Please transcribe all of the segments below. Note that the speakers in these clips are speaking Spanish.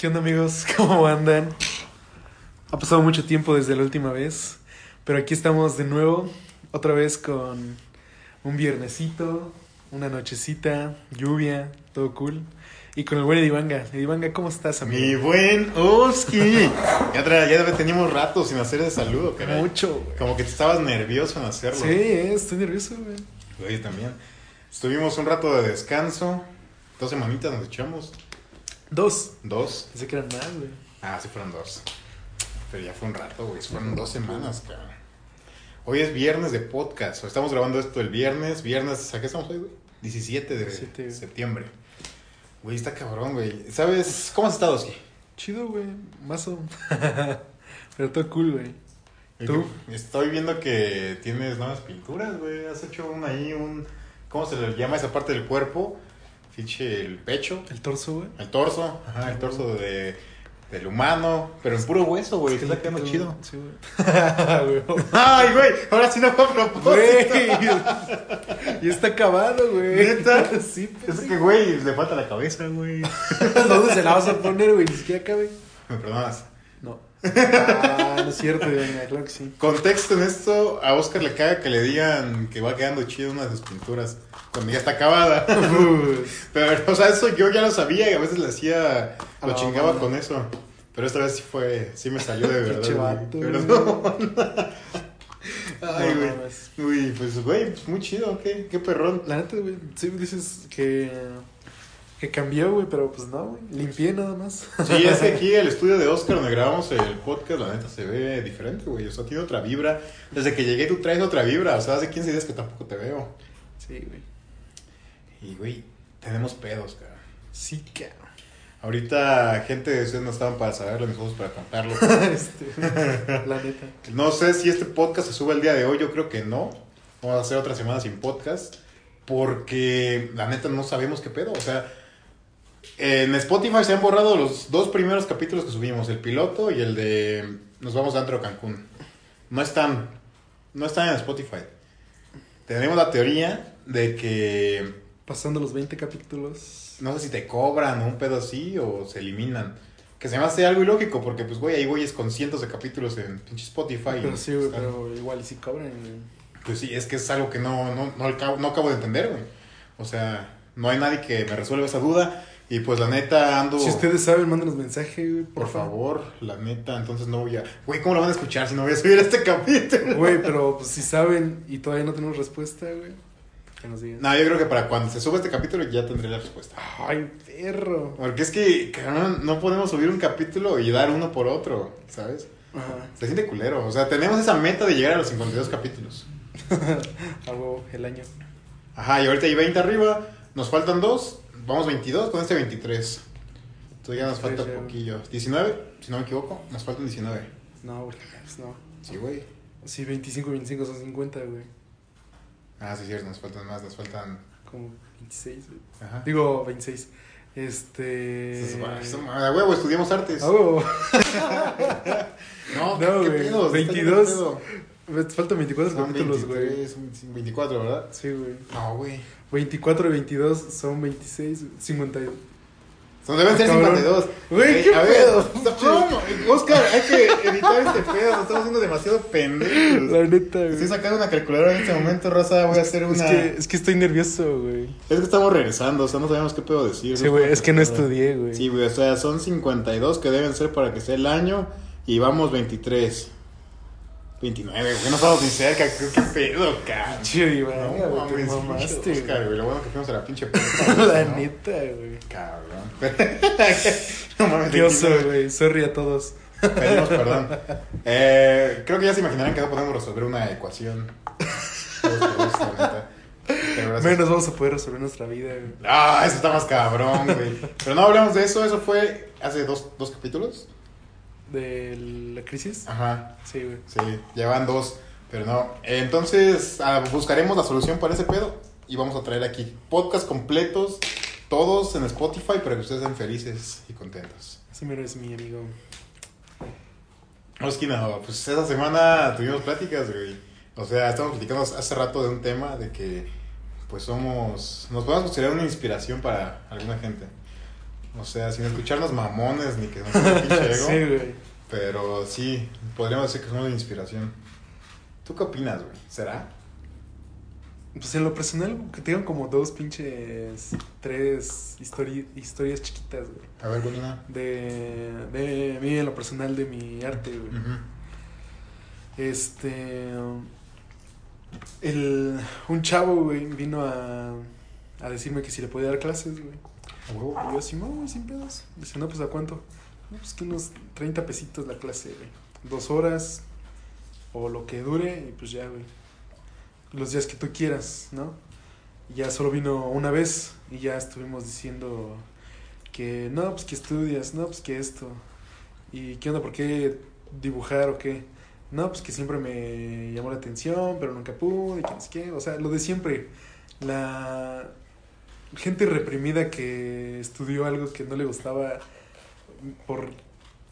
¿Qué onda amigos? ¿Cómo andan? Ha pasado mucho tiempo desde la última vez, pero aquí estamos de nuevo, otra vez con un viernesito, una nochecita, lluvia, todo cool. Y con el buen Edivanga. Edivanga, ¿cómo estás, amigo? Mi buen Oski. Ya, ya teníamos rato sin hacer ese saludo, caray. Mucho, güey. Como que te estabas nervioso en hacerlo. Sí, eh, estoy nervioso, güey. Güey, también. Estuvimos un rato de descanso. Dos semanitas nos echamos. Dos. Dos. Pensé que eran más, güey. Ah, sí fueron dos. Pero ya fue un rato, güey. Fueron dos semanas, cabrón. Hoy es viernes de podcast. Estamos grabando esto el viernes. Viernes, ¿a qué estamos hoy, güey? 17 de 17, güey. septiembre. Güey, está cabrón, güey. ¿Sabes cómo has estado, Oski? Chido, güey. Mazo. pero todo cool, güey. ¿Tú? Estoy viendo que tienes nuevas pinturas, güey. Has hecho un ahí, un... ¿Cómo se le llama esa parte del cuerpo? Fiche el pecho, El torso, güey. el torso. Ajá, el torso de, del humano. Pero en puro hueso, güey. Te está quedando chido. Sí, güey. Ay, güey. Ahora sí no fue a propósito. Güey. Y está acabado, güey. ¿Neta? Sí, Es que, güey, le falta la cabeza, güey. ¿Dónde se la vas a poner, güey? Ni siquiera cabe. ¿Me perdonas? No. Ah, no es cierto, venga, claro que sí. Contexto en esto, a Oscar le caga que le digan que va quedando chido una de sus pinturas cuando ya está acabada. Pero, o sea, eso yo ya lo sabía y a veces le hacía, lo chingaba con eso. Pero esta vez sí fue, sí me salió de verdad. Perdón. Ay, No, güey. Uy, pues, güey, pues muy chido, qué, qué perrón. La neta, güey, sí dices que. que cambió, güey, pero pues no, güey. Limpié nada más. Sí, es que aquí el estudio de Oscar donde grabamos el podcast, la neta se ve diferente, güey. O sea, tiene otra vibra. Desde que llegué tú traes otra vibra. O sea, hace 15 días que tampoco te veo. Sí, güey. Y, güey, tenemos pedos, cara. Sí, cabrón. Ahorita, gente, ustedes no estaban para saberlo, nosotros para contarlo. este, la neta. No sé si este podcast se sube el día de hoy, yo creo que no. Vamos a hacer otra semana sin podcast. Porque la neta no sabemos qué pedo. O sea, en Spotify se han borrado los dos primeros capítulos que subimos: el piloto y el de Nos vamos dentro de Cancún. No están. No están en Spotify. Tenemos la teoría de que Pasando los 20 capítulos. no sé si te cobran un pedo así o se eliminan. Que se me hace algo ilógico porque, pues, güey, hay güeyes con cientos de capítulos en pinche Spotify. Pero sí, güey, pero igual y sí cobran. Pues sí, es que es algo que no, no, no, acabo, no acabo de entender, güey. O sea, no hay nadie que me resuelva esa duda. Y pues la neta ando... Si ustedes saben, mándenos mensaje, güey, Por favor, la neta, entonces no voy a... Güey, ¿cómo lo van a escuchar si no voy a subir este capítulo? Güey, pero pues si saben y todavía no tenemos respuesta, güey, que nos digan. No, yo creo que para cuando se suba este capítulo ya tendré la respuesta. Ay, perro. Porque es que, cabrón, no podemos subir un capítulo y dar uno por otro, ¿sabes? Ajá. Se siente culero. O sea, tenemos esa meta de llegar a los 52 capítulos. Huevo, el año. Ajá, y ahorita hay 20 arriba. Nos faltan dos. Vamos 22 con este 23. Entonces ya nos falta sí. poquillo. 19, si no me equivoco. Nos faltan 19. No, güey, no. Sí, güey. Sí, 25 y 25 son 50, güey. Ah, sí, cierto. Nos faltan más. Nos faltan. Como 26, güey. Ajá. Digo, 26. Este. Es- A huevo, estudiamos artes. A huevo. No, No, ¿qué, qué güey. pedo? 22. ¿Qué pedo? Faltan 24 Son capítulos, güey. 23, 24, ¿verdad? Sí, güey. No, güey. 24 y 22 son 26, güey. 52. Son, deben ser Cabrón. 52. Güey, Eh, ¿qué a ver, pedo? no, Oscar, hay que editar este pedo. Nos estamos haciendo demasiado pendejos. La neta, güey. Estoy sacando una calculadora en este momento, Rosa. Voy a hacer una. Es que, es que estoy nervioso, güey. Es que estamos regresando, o sea, no sabemos qué puedo decir. Sí, güey, es que no estudié, güey. Sí, güey, o sea, son 52 que deben ser para que sea el año y vamos 23. 29, güey, no estamos ni cerca, qué, qué pedo, cabrón. Chido, Iván, No güey, te mamaste, Oscar, güey. güey, lo bueno que fuimos a la pinche puerta. La ¿no? neta, güey. Cabrón. no mames, 29. güey. Sorry a todos. Pedimos perdón. Eh, creo que ya se imaginarán que no podemos resolver una ecuación. Menos vamos a poder resolver nuestra vida, güey. Ah, eso está más cabrón, güey. Pero no hablamos de eso, eso fue hace dos, dos capítulos. De la crisis. Ajá, Sí, güey. sí, llevan dos, pero no. Entonces, ah, buscaremos la solución para ese pedo y vamos a traer aquí podcast completos, todos en Spotify, para que ustedes sean felices y contentos. Así me eres mi amigo. Oskina, pues esa semana tuvimos pláticas, güey. O sea, estamos platicando hace rato de un tema de que, pues somos, nos podemos considerar una inspiración para alguna gente. O sea, sin escucharnos mamones ni que nos el pinche ego. sí, güey. Pero sí, podríamos decir que somos una inspiración. ¿Tú qué opinas, güey? ¿Será? Pues en lo personal, que tengan como dos pinches. Tres histori- historias chiquitas, güey. A ver, Gonina. De, de mí en lo personal de mi arte, güey. Este. El, un chavo, güey, vino a, a decirme que si le podía dar clases, güey. Y yo así, no, güey, sin pedos. Dice, no, pues ¿a cuánto? No, pues que unos 30 pesitos la clase, güey. Dos horas o lo que dure y pues ya, güey. Los días que tú quieras, ¿no? Y ya solo vino una vez y ya estuvimos diciendo que no, pues que estudias, no, pues que esto. ¿Y qué onda? ¿Por qué dibujar o qué? No, pues que siempre me llamó la atención, pero nunca pude, y qué. O sea, lo de siempre. La gente reprimida que estudió algo que no le gustaba por,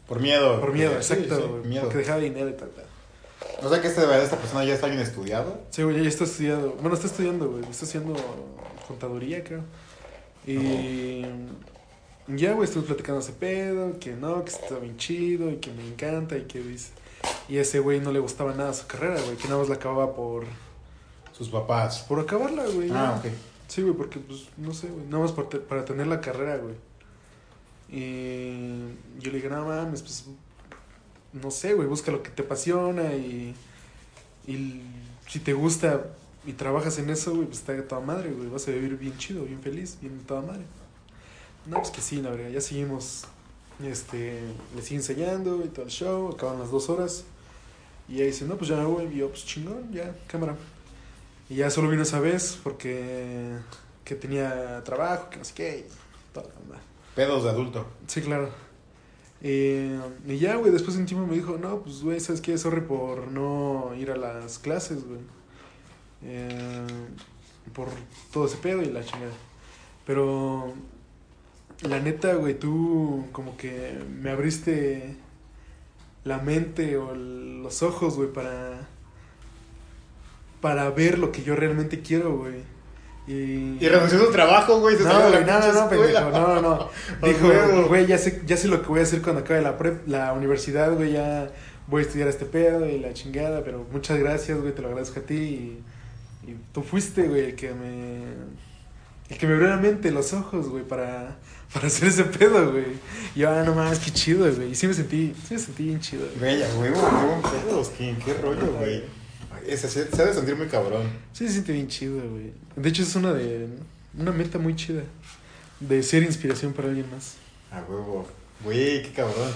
Por miedo. por miedo, Sí, exacto. sí, miedo. Porque dejaba dinero y tal, tal. O sea que este, esta persona ya está bien estudiado. Sí, güey, ya está estudiando. Bueno, está estudiando, güey. Está estudiando contaduría, creo. Y ya, güey, estuve platicando ese pedo, que no, que está bien chido y que me encanta y que dice... Y ese güey no le gustaba nada su carrera, güey, que nada más la acababa por, Sus papás. por acabarla, güey. ya. Ah, ok. Sí, güey, porque, pues, no sé, güey, nada más por te- para tener la carrera, güey. Y yo le dije, no mames, pues, no sé, güey, busca lo que te apasiona y, y si te gusta y trabajas en eso, güey, pues está toda madre, güey, vas a vivir bien chido, bien feliz, bien toda madre. No, pues que sí, la verdad, ya seguimos, este, le sigue enseñando y todo el show, acaban las dos horas. Y ella dice, no, pues ya me voy, y yo, pues chingón, ya, cámara. Y ya solo vino esa vez porque que tenía trabajo, que no sé qué, y toda la onda. Pedos de adulto. Sí, claro. Eh, y ya, güey, después de un tiempo me dijo, no, pues, güey, ¿sabes qué? Sorry por no ir a las clases, güey. Eh, por todo ese pedo y la chingada. Pero, la neta, güey, tú como que me abriste la mente o el- los ojos, güey, para... Para ver lo que yo realmente quiero, güey. Y... Y renunció a su trabajo, güey. Se No, salió de güey, la no, pinche no, no, pendejo, no, no. Dijo, güey, ya sé, ya sé lo que voy a hacer cuando acabe la prep, la universidad, güey, ya voy a estudiar este pedo y la chingada, pero muchas gracias, güey, te lo agradezco a ti y, y tú fuiste, güey, el que me... El que me abrió la mente, los ojos, güey, para, para hacer ese pedo, güey. Y yo, ah, no mames, qué chido, güey. Y sí me sentí, sí me sentí bien chido. güey. Güey, huevo, qué qué rollo, güey. Ese se, se ha de sentir muy cabrón. Sí se siente bien chido, güey. De hecho, es una de... Una meta muy chida. De ser inspiración para alguien más. A huevo. Güey, qué cabrón.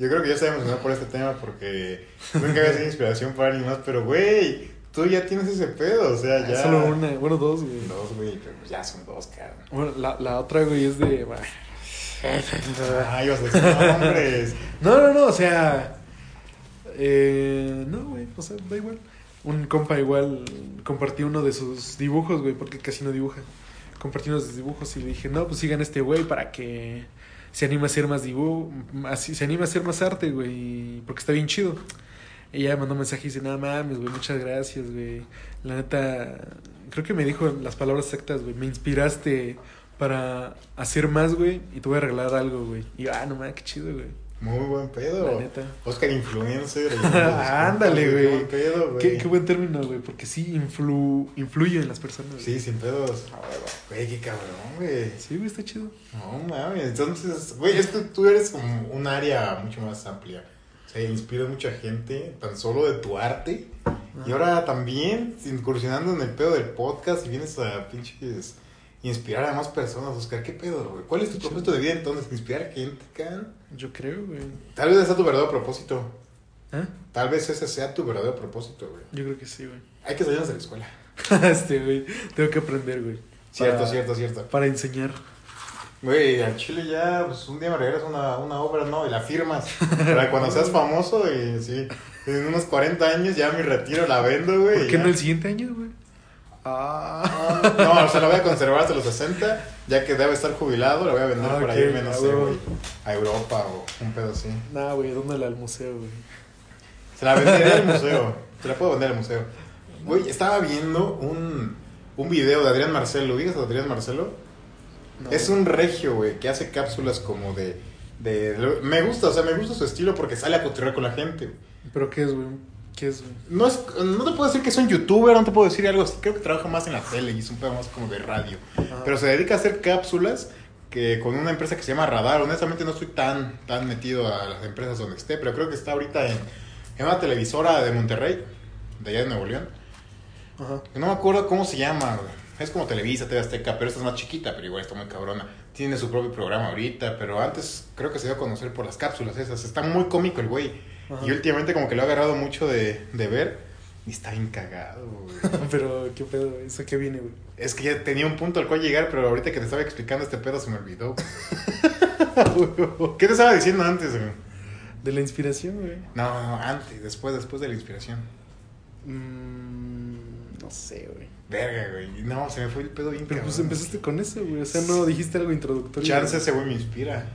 Yo creo que ya estoy emocionado por este tema porque nunca había sido inspiración para alguien más, pero güey, tú ya tienes ese pedo, o sea, ya. Solo una, bueno, dos, güey. Dos, güey, pero ya son dos, cabrón. Bueno, la, la otra, güey, es de... Ay, ibas a decir nombres. No, no, no, o sea... Eh, no, güey, o sea, da igual. Un compa igual compartí uno de sus dibujos, güey, porque casi no dibuja. Compartí uno de sus dibujos y le dije, no, pues sigan este güey para que se anime a hacer más dibujo, así, se anime a hacer más arte, güey, porque está bien chido. Ella mandó un mensaje y dice, no mames, güey, muchas gracias, güey. La neta, creo que me dijo las palabras exactas, güey, me inspiraste para hacer más, güey, y te voy a regalar algo, güey. Y yo, ah, no mames, qué chido, güey. Muy buen pedo. La neta. Oscar Influencer. Ándale, Qué güey. buen pedo, güey. Qué, qué buen término, güey, porque sí influ, influye en las personas. Sí, sin pedos. Güey, qué cabrón, güey. Sí, güey, está chido. No mames, entonces, güey, es que tú eres como un área mucho más amplia. O sea, inspiras mucha gente, tan solo de tu arte. Y ahora también incursionando en el pedo del podcast y vienes a pinches inspirar a más personas. Oscar, ¿qué pedo, güey? ¿Cuál es tu propósito de vida entonces? ¿Inspirar gente, can? Yo creo, güey. Tal vez ese sea tu verdadero propósito. ¿Ah? Tal vez ese sea tu verdadero propósito, güey. Yo creo que sí, güey. Hay que salirnos de la escuela. este, güey. Tengo que aprender, güey. Cierto, Para- cierto, cierto. Para enseñar. Güey, al Chile ya, pues un día me regresas una, una obra, ¿no? Y la firmas. Para cuando seas famoso, y sí. En unos 40 años ya mi retiro la vendo, güey. ¿Por qué ya. no el siguiente año, güey? Ah. No, o sea, la voy a conservar hasta los 60, ya que debe estar jubilado, la voy a vender Ah, para irme, no sé, güey, a Europa o un pedo así. Nah, güey, dónale al museo, güey. Se la vendería al museo, se la puedo vender al museo. Güey, estaba viendo un, un video de Adrián Marcelo, ¿ubicas a Adrián Marcelo? No. Es un regio, güey, que hace cápsulas como de, de, de- Me gusta, o sea, me gusta su estilo porque sale a cotorrear con la gente. ¿Pero qué es, güey? ¿Qué es, güey? No, es, no te puedo decir que es un youtuber, no te puedo decir algo. Creo que trabaja más en la tele y es un pedo más como de radio. Ajá. Pero se dedica a hacer cápsulas que con una empresa que se llama Radar. Honestamente no estoy tan, tan metido a las empresas donde esté, pero creo que está ahorita en, en una televisora de Monterrey, de allá de Nuevo León. Ajá. No me acuerdo cómo se llama, güey. Es como Televisa, TV Azteca, pero esta es más chiquita, pero igual está muy cabrona. Tiene su propio programa ahorita, pero antes creo que se dio a conocer por las cápsulas esas. Está muy cómico el güey. Ajá. Y últimamente como que lo ha agarrado mucho de, de ver y está bien cagado, güey. Pero, ¿qué pedo? ¿Eso qué viene, güey? Es que ya tenía un punto al cual llegar, pero ahorita que te estaba explicando este pedo se me olvidó. ¿Qué te estaba diciendo antes, güey? De la inspiración, güey. No, no, antes, después, después de la inspiración. Mm, no sé, güey. Verga, güey. No, se me fue el pedo bien Pero pues empezaste con eso, güey. O sea, no dijiste algo introductorio. Chance ese güey me inspira.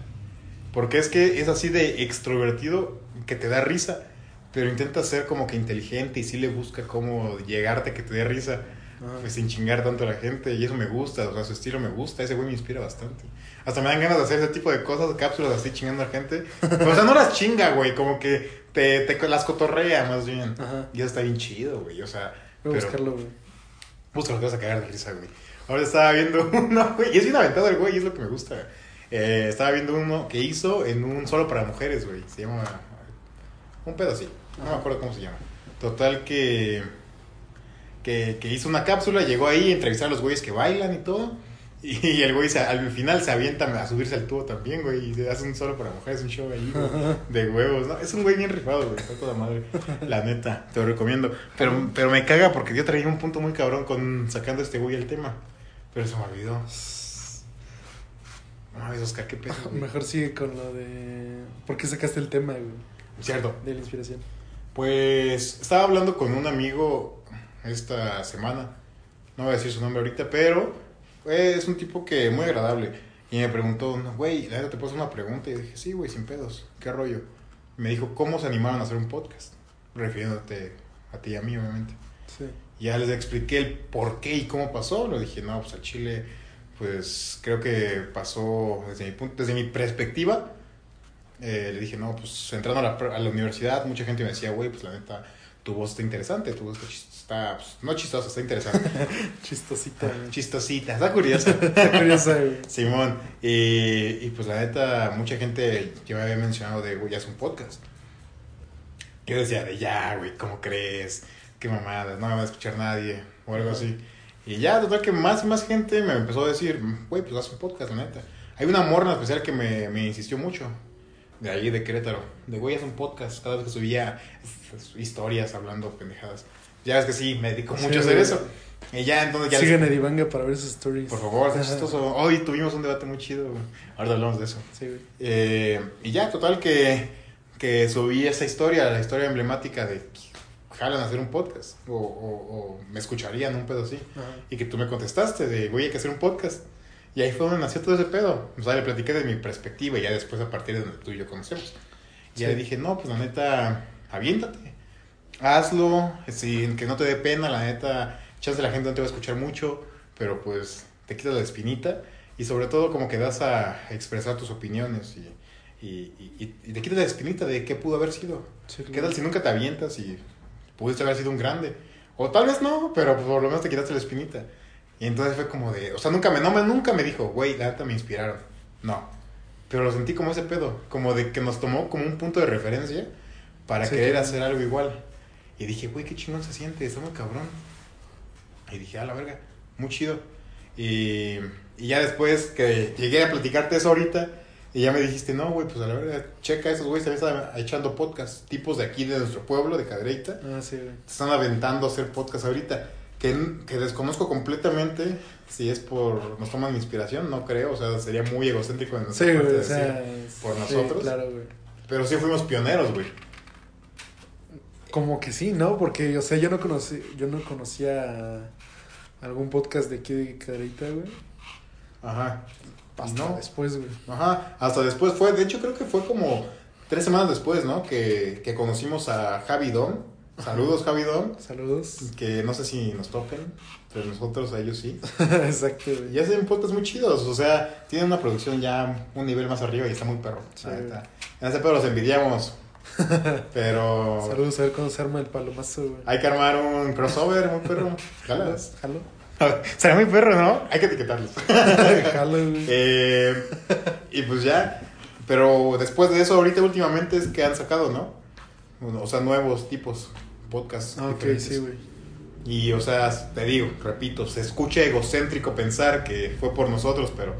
Porque es que es así de extrovertido que te da risa, pero intenta ser como que inteligente y sí le busca cómo llegarte a que te dé risa, Ajá. pues sin chingar tanto a la gente. Y eso me gusta, o sea, su estilo me gusta. Ese güey me inspira bastante. Hasta me dan ganas de hacer ese tipo de cosas, cápsulas así chingando a la gente. Pero, o sea, no las chinga, güey, como que te, te las cotorrea más bien. Ajá. Y eso está bien chido, güey. O sea, Voy a pero- buscarlo, güey. Justo lo que vas a cagar de risa, güey. Ahora estaba viendo uno, güey. Y es bien aventado el güey, y es lo que me gusta. Eh, estaba viendo uno que hizo en un solo para mujeres, güey. Se llama. Un pedo así. No me acuerdo cómo se llama. Total que. Que, que hizo una cápsula, llegó ahí a entrevistar a los güeyes que bailan y todo. Y el güey se- al final se avienta a subirse al tubo también, güey. Y se hace un solo para mujeres, un show ahí, de huevos, ¿no? Es un güey bien rifado, güey. Toda madre. La neta, te lo recomiendo. Pero, pero me caga porque yo traía un punto muy cabrón con sacando este güey el tema. Pero se me olvidó. No mames, Oscar, qué pedo. Mejor sigue con lo de. ¿Por qué sacaste el tema, güey? Cierto. De la inspiración. Pues estaba hablando con un amigo esta semana. No voy a decir su nombre ahorita, pero es un tipo que muy agradable. Y me preguntó, "No, güey, te puedo hacer una pregunta. Y dije, sí, güey, sin pedos. ¿Qué rollo? Me dijo, ¿cómo se animaron a hacer un podcast? Refiriéndote a ti y a mí, obviamente. Sí. Ya les expliqué el por qué y cómo pasó. Le dije, no, pues al Chile, pues creo que pasó desde mi, punto, desde mi perspectiva. Eh, le dije, no, pues entrando a la, a la universidad, mucha gente me decía, güey, pues la neta, tu voz está interesante, tu voz está, pues, no chistosa, está interesante. Chistosita. Chistosita, está curiosa. Está curiosa, güey. Simón, y, y pues la neta, mucha gente yo me había mencionado de, güey, haz un podcast. Yo decía, de ya, güey, ¿cómo crees? Qué mamada, no me va a escuchar nadie, o algo así. Y ya, total, que más y más gente me empezó a decir, güey, pues haz un podcast, la neta. Hay una morna especial que me, me insistió mucho, de ahí de Querétaro, de, güey, un podcast, cada vez que subía pues, historias hablando pendejadas. Ya ves que sí, me dedico Sí, mucho a hacer güey. eso. Y ya, entonces ya... les- Sigan a Divanga para ver sus stories. por favor, Ajá. chistoso. Hoy tuvimos un debate muy chido. güey. Ahora hablamos de eso. Sí, güey. Eh, y ya, total, que, que subí esa historia, la historia emblemática de jalan a hacer un podcast. O, o, o me escucharían un pedo así. Ajá. Y que tú me contestaste de, güey, hay que hacer un podcast. Y ahí fue donde nació todo ese pedo. O sea, le platiqué de mi perspectiva y ya después a partir de donde tú y yo conocemos. Y ya Sí. le dije, no, pues la neta, aviéntate. Hazlo, sin que no te dé pena, la neta, chance la gente no te va a escuchar mucho, pero pues te quitas la espinita y sobre todo como que das a expresar tus opiniones y, y, y- y te quitas la espinita de qué pudo haber sido. Sí, ¿Qué tal si nunca te avientas y pudiste haber sido un grande? O tal vez no, pero por lo menos te quitaste la espinita. Y entonces fue como de, o sea, nunca me, no me, nunca me dijo, güey, la neta me inspiraron. No. Pero lo sentí como ese pedo, como de que nos tomó como un punto de referencia para Sí, querer hacer algo igual. Y dije, güey, qué chingón se siente, está muy cabrón. Y dije, a la verga, muy chido. Y, y ya después que llegué a platicarte eso ahorita, y ya me dijiste, no, güey, pues a la verga, checa, esos güeyes también están echando podcast, tipos de aquí de nuestro pueblo, de Cadereyta, Ah, sí, güey. están aventando a hacer podcast ahorita. Que desconozco completamente si es por nos toman inspiración, no creo, o sea, sería muy egocéntrico en Sí, nuestra parte güey, o decir sea. por sí, nosotros. claro, güey. Pero sí fuimos pioneros, güey. Como que sí, ¿no? Porque, o sea, yo no conocí, yo no conocía algún podcast de aquí de Cadereyta, güey. Ajá. Hasta No. después, güey. Ajá, hasta después fue, de hecho creo que fue como tres semanas después, ¿no? Que, que conocimos a Javi Don. Saludos Javi Don. Saludos. Que no sé si nos topen, pero nosotros a ellos sí. Exacto. Y hacen podcasts muy chidos, o sea, tienen una producción ya un nivel más arriba y está muy perro. Sí. En ese pedo los envidiamos. Pero Saludos a ver cuándo se arma el palomazo, güey. hay que armar un crossover, muy perro. ¿Jalas? Jalo. Será muy perro, ¿no? Hay que etiquetarlos. Jalo, güey. Eh, y pues ya. Pero después de eso, ahorita últimamente es que han sacado, ¿no? O sea, nuevos tipos, podcasts. Ah, ok, sí, güey. Y, o sea, te digo, repito, se escucha egocéntrico pensar que fue por nosotros, pero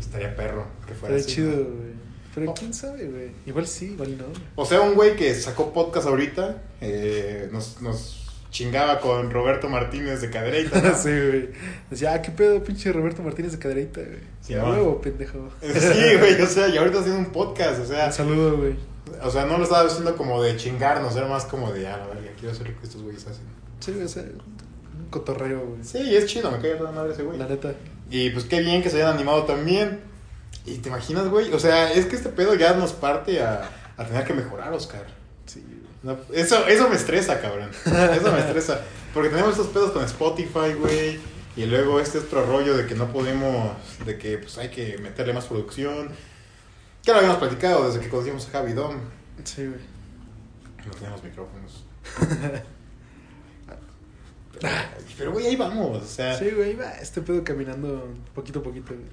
estaría perro que fuera Está así. chido, ¿no? güey. Pero Oh. quién sabe, güey. Igual sí, igual no. O sea, un güey que sacó podcast ahorita, eh, nos, nos chingaba con Roberto Martínez de Cadereita, ¿no? sí, güey. Decía, ah, qué pedo, pinche Roberto Martínez de Cadereyta, güey. Sí, huevo, pendejo. Sí, güey, o sea, y ahorita haciendo un podcast, o sea, Un saludo, güey. O sea, no lo estaba haciendo como de chingarnos, era más como de, ah, la verga, quiero hacer lo que estos güeyes hacen. Sí, o sea, un cotorreo, güey. Sí, es chido, me cae toda madre ese güey. La neta. Y pues qué bien que se hayan animado también. Y te imaginas, güey, o sea, es que este pedo ya nos parte a, a tener que mejorar, Oscar. Sí. No, eso, eso me estresa, cabrón. Eso me estresa. Porque tenemos estos pedos con Spotify, güey. Y luego este otro rollo de que no podemos, de que pues hay que meterle más producción. Que lo habíamos platicado desde que conocimos a Javi Dom. Sí, güey. No tenemos micrófonos. Pero, pero, güey, ahí vamos. O sea, Sí, güey, va este pedo caminando poquito a poquito, güey.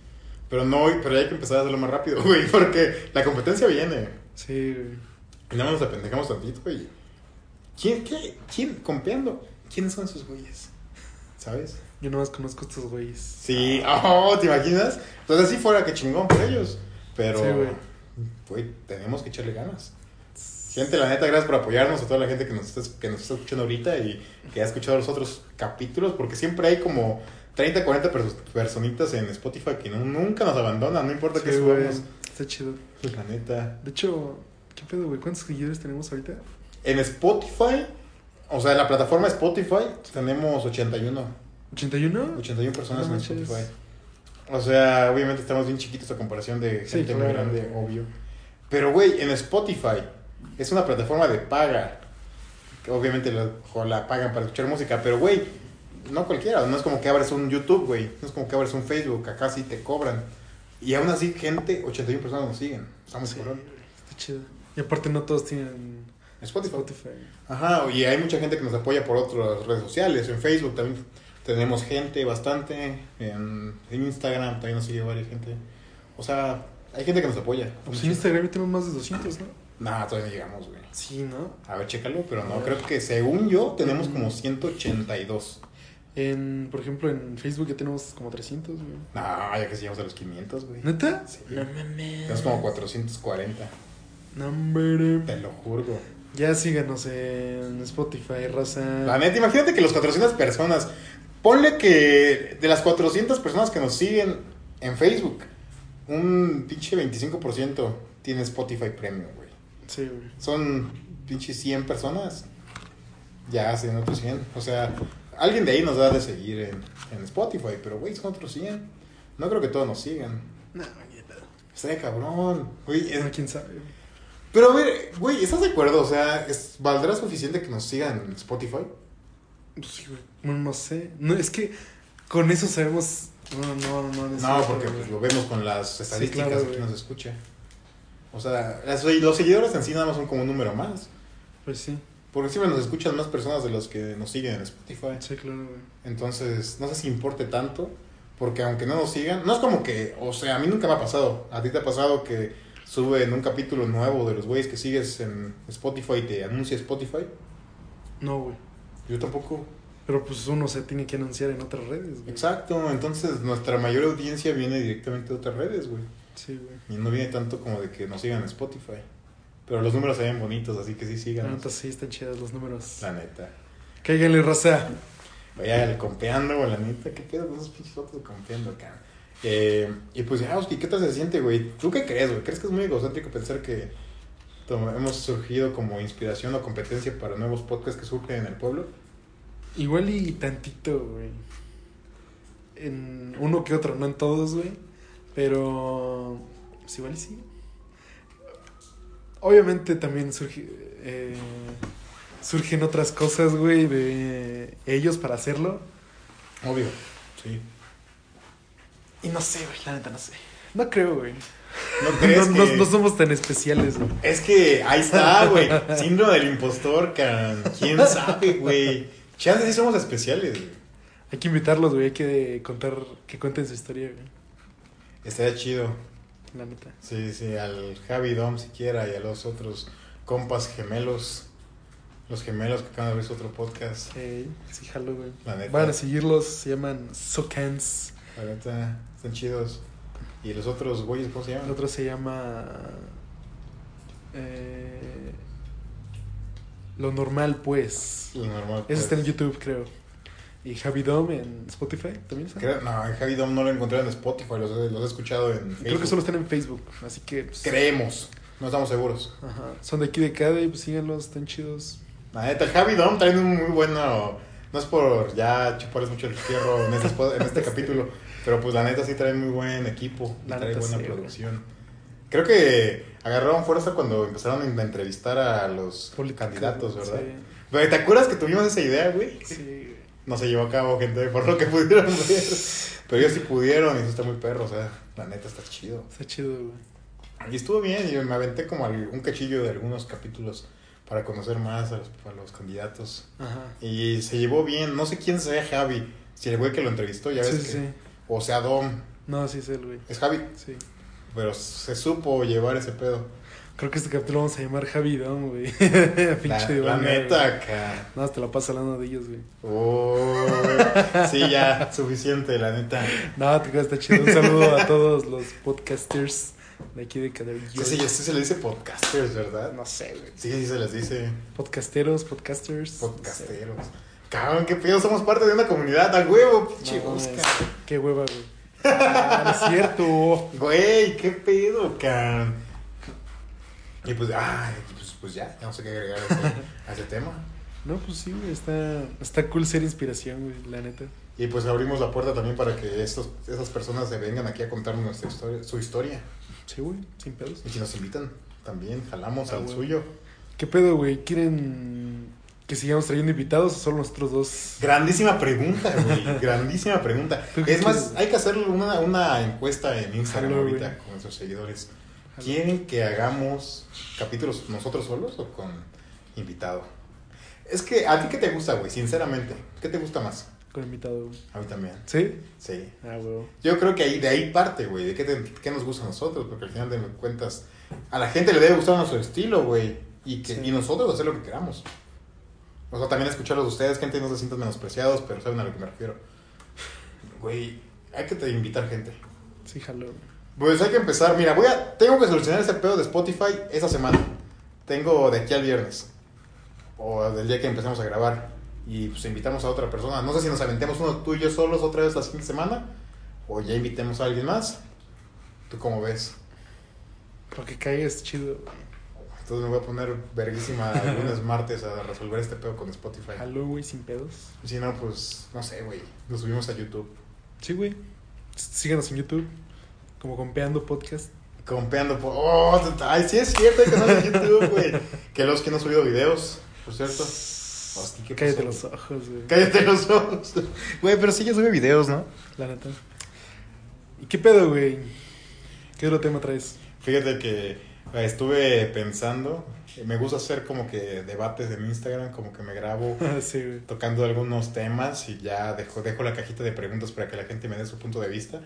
pero no, pero hay que empezar a hacerlo más rápido, güey. Porque la competencia viene. Sí, güey. Y nada más nos apendejamos tantito, güey. ¿Quién, qué? ¿Quién? Compeando. ¿Quiénes son esos güeyes? ¿Sabes? Yo nomás conozco a estos güeyes. Sí, oh, ¿te imaginas? Entonces así fuera que chingón por ellos. Pero, güey. tenemos que echarle ganas. Gente, la neta, gracias por apoyarnos, a toda la gente que nos, está, que nos está escuchando ahorita y que ha escuchado los otros capítulos, porque siempre hay como 30, 40 perso- personitas en Spotify que no- nunca nos abandonan, no importa Sí, güey. subamos. Está chido. La neta. De hecho, ¿qué pedo, güey? ¿Cuántos seguidores tenemos ahorita? En Spotify, o sea, en la plataforma Spotify, tenemos 81. ¿81? 81 personas No en. Spotify. O sea, obviamente estamos bien chiquitos a comparación de Sí, gente muy claro. grande, obvio. Pero, güey, en Spotify es una plataforma de paga. Que obviamente la, la pagan para escuchar música, pero, güey, no cualquiera. No es como que abres un YouTube, güey. No es como que abres un Facebook. Acá sí te cobran. Y aún así, gente, 81 personas nos siguen. Estamos Sí, cabrón. Está chido. Y aparte no todos tienen Spotify. Spotify. Ajá, y hay mucha gente que nos apoya por otras redes sociales. En Facebook también tenemos gente bastante. En, en Instagram también nos sigue varias gente. O sea, hay gente que nos apoya. Pues en Instagram ya tenemos más de 200, ¿no? Nah, todavía no llegamos, güey. Sí, ¿no? A ver, chécalo, pero no, creo que según yo tenemos como 182. En, por ejemplo, en Facebook ya tenemos como 300, güey. Nah, ya que llegamos a los 500, güey. ¿Neta? Sí. No mames. Tenemos como 440, No, hombre. te lo juro. Ya síganos en Spotify, raza. La neta, imagínate que los 400 personas, ponle que de las 400 personas que nos siguen en Facebook, un pinche 25% tiene Spotify Premium, güey. Sí, güey. Son pinche 100 personas, ya hacen otros 100. O sea, alguien de ahí nos da de seguir en, en Spotify, pero güey, son otros 100. No creo que todos nos sigan. No, ya no. Está cabrón, güey. es- No, quién sabe. Pero a ver, güey, ¿estás de acuerdo? O sea, ¿es- ¿valdrá suficiente que nos sigan en Spotify? Sí, güey. No, no sé. No, es que con eso sabemos. No, no, no. No, cierto, porque pues, lo vemos con las estadísticas claro, de que nos escucha. O sea, las- los seguidores en sí nada más son como un número más. Pues sí. Porque siempre nos escuchan más personas de los que nos siguen en Spotify. Sí, claro, güey. Entonces, no sé si importe tanto. Porque aunque no nos sigan, no es como que, o sea, a mí nunca me ha pasado. A ti te ha pasado que suben un capítulo nuevo de los güeyes que sigues en Spotify y te anuncia Spotify. No, güey. Yo tampoco. Pero pues uno se tiene que anunciar en otras redes, güey. Exacto, entonces nuestra mayor audiencia viene directamente de otras redes, güey. Sí, güey. Y no viene tanto como de que nos sigan en Spotify. Pero los números se ven bonitos, así que sí La sigan. neta sí están chidos los números. La neta. Cáiganle, raza. Vaya el compeando, güey, la neta, ¿qué pedo con esos pinches fotos de compeando acá? Eh, y pues, ya, ¿qué tal se siente, güey? ¿Tú qué crees, güey? ¿Crees que es muy egocéntrico pensar que hemos surgido como inspiración o competencia para nuevos podcasts que surgen en el pueblo? Igual y tantito, güey. En uno que otro, no en todos, güey. Pero. Pues igual y sí. Obviamente también surge, eh, surgen otras cosas, güey, de ellos para hacerlo. Obvio, sí. Y no sé, güey, la neta no sé. No creo, güey. ¿No crees No, no- que...? no somos tan especiales, güey. Es que ahí está, güey. Síndrome del impostor. ¿Quién sabe, güey? Chance sí somos especiales, güey. Hay que invitarlos, güey. Hay que contar, que cuenten su historia, güey. Estaría chido. La neta. Sí, sí, al Javi Dom siquiera y a los otros compas gemelos. Los gemelos que acaban de abrir su otro podcast. Sí, sí, jalo, güey. La neta. Van a seguirlos, se llaman Sokans. La neta, están chidos. Y los otros güeyes, ¿cómo se El llaman? otro se llama. eh, lo normal, pues. Lo normal. Ese pues. está en YouTube, creo. Y Javi Dom en Spotify también está. Creo- no, el Javi Dom no lo encontré en Spotify, los, he- los he escuchado en Facebook. Creo que solo están en Facebook. Así que. pues, Creemos, no estamos seguros. Ajá. Son de aquí de cada y pues síganlos, están chidos. La neta, el Javi Dom trae un muy bueno. No es por ya chuparles mucho el fierro en este, en este capítulo, pero pues la neta sí trae muy buen equipo y La trae buena sí, güey. producción. Creo que agarraron fuerza cuando empezaron a entrevistar a los candidatos, ¿verdad? Sí. Pero, ¿Te acuerdas que tuvimos esa idea, güey? Sí. No se llevó a cabo, gente, por lo que pudieron ver. Pero ellos sí pudieron y eso está muy perro, o sea, la neta está chido. Está chido, güey. Y estuvo bien, y me aventé como un cachillo de algunos capítulos para conocer más a los, a los candidatos. Ajá. Y se llevó bien, no sé quién sea Javi, si el güey que lo entrevistó, ya ves Sí, que... sí. O sea, Dom, No, sí es él, güey. es Javi, Sí. pero se supo llevar ese pedo. Creo que este capítulo vamos a llamar Javi Dom, güey. La, Pinche la banda, neta, acá. No, te la paso hablando de ellos, güey. Oh, sí, ya, suficiente, la neta. No, te quedas, está chido. Un saludo a todos los podcasters de aquí de Caderillo. Sí, sí, sí se le dice podcasters, ¿verdad? No sé, güey. Sí, sí se les dice Podcasteros, podcasters. podcasteros. Cabrón, qué pedo, somos parte de una comunidad, a huevo, pinche No. Qué hueva, güey. Ah, es cierto. Güey, qué pedo, cabrón. Y pues, ay, pues, pues ya, ya no sé qué agregar a ese, a ese tema. No, pues sí, güey. Está, está cool ser inspiración, güey, la neta. Y pues abrimos la puerta también para que estos, esas personas se vengan aquí a contarnos nuestra historia, su historia. Sí, güey, sin pedos. Y si nos invitan, también jalamos Ah, al güey. suyo. ¿Qué pedo, güey? ¿Quieren que sigamos trayendo invitados o solo nosotros dos? Grandísima pregunta, güey. Grandísima pregunta. ¿Tú qué Es más, hay que hacer una, una encuesta en Instagram ahorita con nuestros seguidores. ¿Quieren que hagamos capítulos nosotros solos o con invitado? Es que, ¿a ti qué te gusta, güey? Sinceramente, ¿qué te gusta más? Con invitado, güey. A mí también. ¿Sí? Sí. Ah, güey. Yo creo que ahí, de ahí parte, güey, de qué, te- qué nos gusta a nosotros, porque al final de cuentas, a la gente le debe gustar nuestro estilo, güey, y, que, Sí. y nosotros hacer lo que queramos. O sea, también escucharlos de ustedes, gente, no se sientan menospreciados, pero saben a lo que me refiero. Güey, hay que te invitar gente. Sí, jalo. Pues hay que empezar, mira, voy a, tengo que solucionar ese pedo de Spotify esa semana. Tengo de aquí al viernes, o del día que empecemos a grabar, y pues invitamos a otra persona. No sé si nos aventemos uno tú y yo solos otra vez la siguiente semana, o ya invitemos a alguien más. ¿Tú cómo ves? Porque caigas chido, güey. Entonces me voy a poner verguísima el lunes, martes a resolver este pedo con Spotify. Jalo, güey, sin pedos. Si no, pues, no sé, güey. Lo subimos a YouTube. Sí, güey. Síganos en YouTube. Como Compeando Podcast. Compeando por... Oh, ay, sí es cierto, hay canal de YouTube, güey. Que los que no han subido videos, por cierto. Hostia, ¿qué Cállate los ojos, güey. Cállate los ojos. Güey, pero sí ya sube videos, ¿no? La neta. ¿Y qué pedo, güey? ¿Qué otro tema traes? Fíjate que estuve pensando, me gusta hacer como que debates en Instagram, como que me grabo sí, tocando algunos temas y ya dejo, dejo la cajita de preguntas para que la gente me dé su punto de vista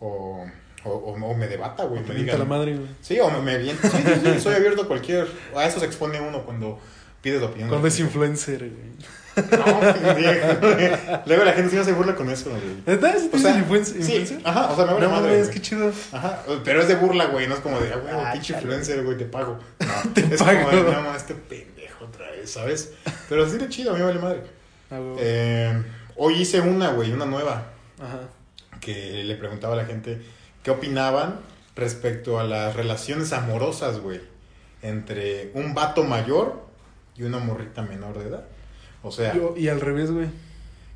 o, o, o- me debata, güey. Me digan, la madre, güey. Sí, o me, me. Sí, soy abierto a cualquier... A eso se expone uno cuando pide la opinión. Cuando es influencer, güey. No. Luego la gente sí no se burla con eso, güey. ¿Sí O sea, influencer? sí, ajá, o sea, me vale No madre, güey. qué chido. Ajá, pero es de burla, güey, no es como de, ah, güey, Ah, pinche influencer, güey, te pago. No, Te es pago. como de, no, este pendejo otra vez, ¿sabes? Pero sí de chido, a mí me vale madre. Ah, güey. Eh, Hoy hice una, güey, una nueva, Ajá. que le preguntaba a la gente qué opinaban respecto a las relaciones amorosas, güey, entre un vato mayor y una morrita menor de edad. O sea, Yo- y al revés, güey.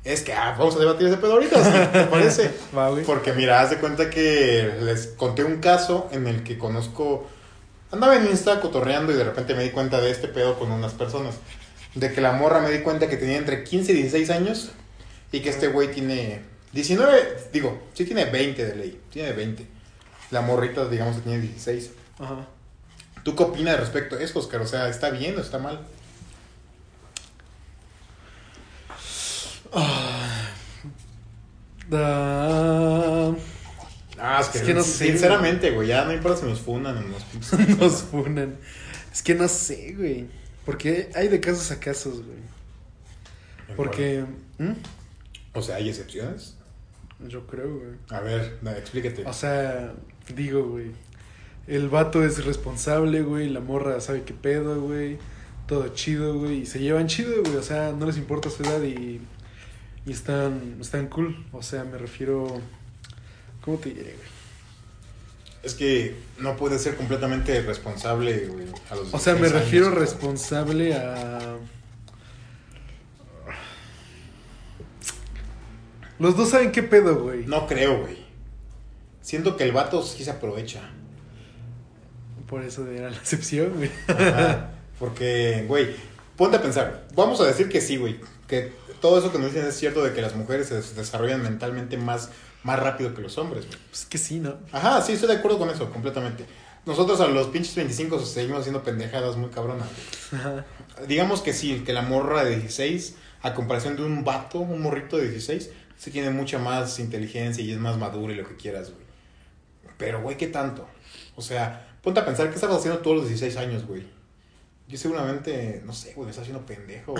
es que ah, vamos a debatir ese pedo ahorita, ¿sí? ¿te parece? Va, güey. Porque mira, haz de cuenta que les conté un caso en el que conozco. Andaba en Insta cotorreando y de repente me di cuenta de este pedo con unas personas. De que la morra me di cuenta que tenía entre 15 y 16 años y que este güey tiene 19, digo, sí tiene 20 de ley, tiene 20. La morrita, digamos, que tiene 16. Ajá. ¿Tú qué opinas respecto a eso, Oscar? O sea, ¿está bien o está mal? Da- Ah, es que, Es que no sé, sinceramente, güey, ya no importa si nos funan o nos Nos funan. Es que no sé, güey. Porque hay de casos a casos, güey. Porque. ¿Mm? O sea, ¿hay excepciones? Yo creo, güey. A ver, no, explícate. O sea, digo, güey. El vato es responsable, güey. La morra sabe qué pedo, güey. Todo chido, güey. Y se llevan chido, güey. O sea, no les importa su edad y. Y están, están cool. O sea, me refiero. ¿Cómo te diré, güey? Es que no puede ser completamente responsable, güey, a los O sea, me 16 años, refiero responsable a. Los dos saben qué pedo, güey. No creo, güey. Siento que el vato sí se aprovecha. Por eso era la excepción, güey. Ajá. Porque, güey, ponte a pensar. Vamos a decir que sí, güey. Que todo eso que nos dicen es cierto de que las mujeres se des- desarrollan mentalmente más, más rápido que los hombres, güey. Pues que sí, ¿no? Ajá, sí, estoy de acuerdo con eso, completamente. Nosotros a los pinches 25 seguimos haciendo pendejadas muy cabronas. güey. Ajá. Digamos que sí, que la morra de 16, a comparación de un vato, un morrito de 16, sí tiene mucha más inteligencia y es más maduro y lo que quieras, güey. Pero, güey, ¿qué tanto? O sea, ponte a pensar, ¿qué estabas haciendo todos los 16 años, güey? Yo seguramente, no sé, güey, me estaba haciendo pendejo,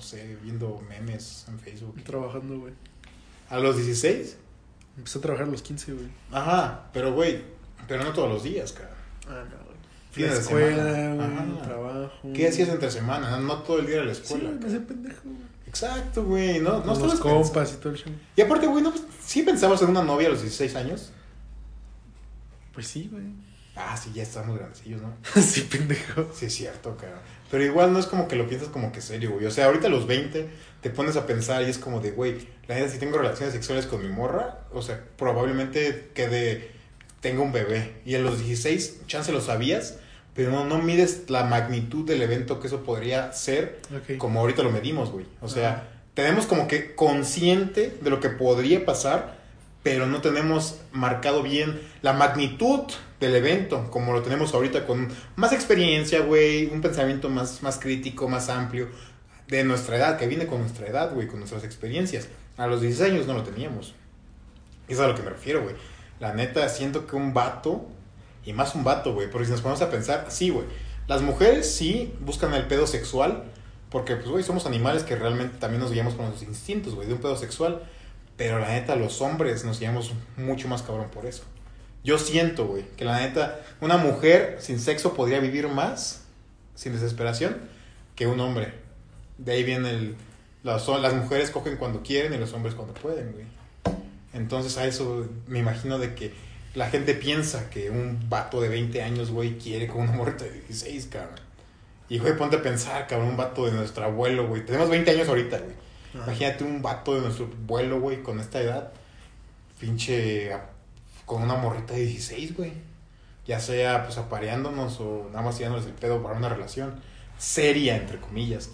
no sé, viendo memes en Facebook. Trabajando, güey. ¿A los 16? Empecé a trabajar a los 15, güey. Ajá, pero, güey, pero no todos los días, cara. Ah, no, güey. Fines La de escuela, güey, trabajo. ¿Qué hacías entre semana? No, todo el día a la Sí, escuela. güey, me hacía pendejo, güey. Exacto, güey, no, no los pensando. compas y todo el show. Y aparte, güey, ¿no? ¿sí pensabas en una novia a los 16 años? Pues sí, güey. Ah, sí, ya estamos grandecillos, ¿no? sí, pendejo. Sí, es cierto, cara. Pero igual no es como que lo piensas como que serio, güey. O sea, ahorita a los 20 te pones a pensar y es como de, güey, la neta, si tengo relaciones sexuales con mi morra, o sea, probablemente quede, tenga un bebé. Y a los 16, chance lo sabías, pero no, no mides la magnitud del evento que eso podría ser como ahorita lo medimos, güey. O sea, Ajá. tenemos como que consciente de lo que podría pasar, pero no tenemos marcado bien la magnitud del evento, como lo tenemos ahorita con más experiencia, güey, un pensamiento más, más crítico, más amplio de nuestra edad, que viene con nuestra edad, güey, con nuestras experiencias. A los 16 años no lo teníamos. Es a lo que me refiero, güey. La neta, siento que un vato, y más un vato, güey, porque si nos ponemos a pensar, sí, güey, las mujeres sí buscan el pedo sexual, porque, pues, güey, somos animales que realmente también nos guiamos por nuestros instintos, güey, de un pedo sexual. Pero la neta, los hombres nos guiamos mucho más cabrón por eso. Yo siento, güey, que la neta, una mujer sin sexo podría vivir más, sin desesperación, que un hombre. De ahí viene el... Las, las mujeres cogen cuando quieren y los hombres cuando pueden, güey. Entonces a eso me imagino de que la gente piensa que un vato de 20 años, güey, quiere con una morrita de 16, cabrón. Y, güey, ponte a pensar, cabrón, un vato de nuestro abuelo, güey. Tenemos 20 años ahorita, güey. Imagínate un vato de nuestro abuelo, güey, con esta edad. Pinche. a- con una morrita de 16, güey. Ya sea, pues, apareándonos o nada más tirándoles el pedo para una relación seria, entre comillas.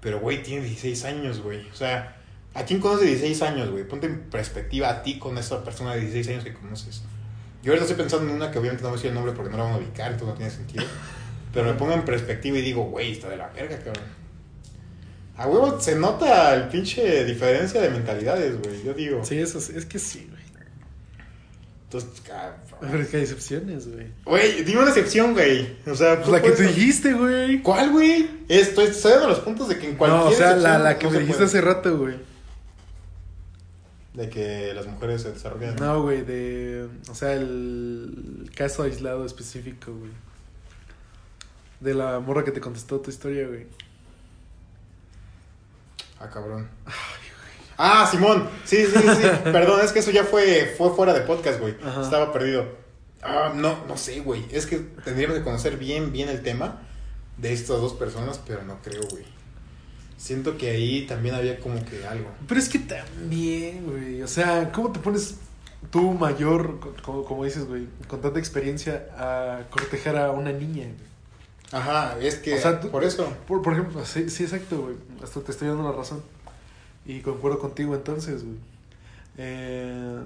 Pero, güey, tiene 16 años, güey. O sea, ¿a quién conoce de 16 años, güey? Ponte en perspectiva a ti con esa persona de 16 años que conoces. Yo ahorita estoy pensando en una que obviamente no me sé el nombre porque no la van a ubicar, entonces no tiene sentido. Pero me pongo en perspectiva y digo, güey, está de la verga, cabrón. A huevo se nota el pinche diferencia de mentalidades, güey. Yo digo. Sí, eso es, es que sí, güey. Entonces, cabrón. Pero es que hay excepciones, güey. Güey, dime una excepción, güey. O sea, Pues la que tú dijiste, güey. ¿Cuál, güey? Estoy, dando los puntos de que en cualquier No, o sea, la, que no me dijiste puede. hace rato, güey. De que las mujeres se desarrollan. No, güey, de. O sea, el caso aislado específico, güey. De la morra que te contestó tu historia, güey. Ah, cabrón. Ah, Simón. Sí, sí, sí. sí. Perdón, es que eso ya fue, fue fuera de podcast, güey. Ajá. Estaba perdido. Ah, no, no sé, güey. Es que tendríamos que conocer bien, bien el tema de estas dos personas, pero no creo, güey. Siento que ahí también había como que algo. Pero es que también, güey. O sea, ¿cómo te pones tú mayor, co- como, como dices, güey, con tanta experiencia a cortejar a una niña, güey? Ajá, es que O sea, tú- por eso. Por, por ejemplo, sí, sí, exacto, güey. Hasta te estoy dando la razón. Y concuerdo contigo entonces, güey. Eh,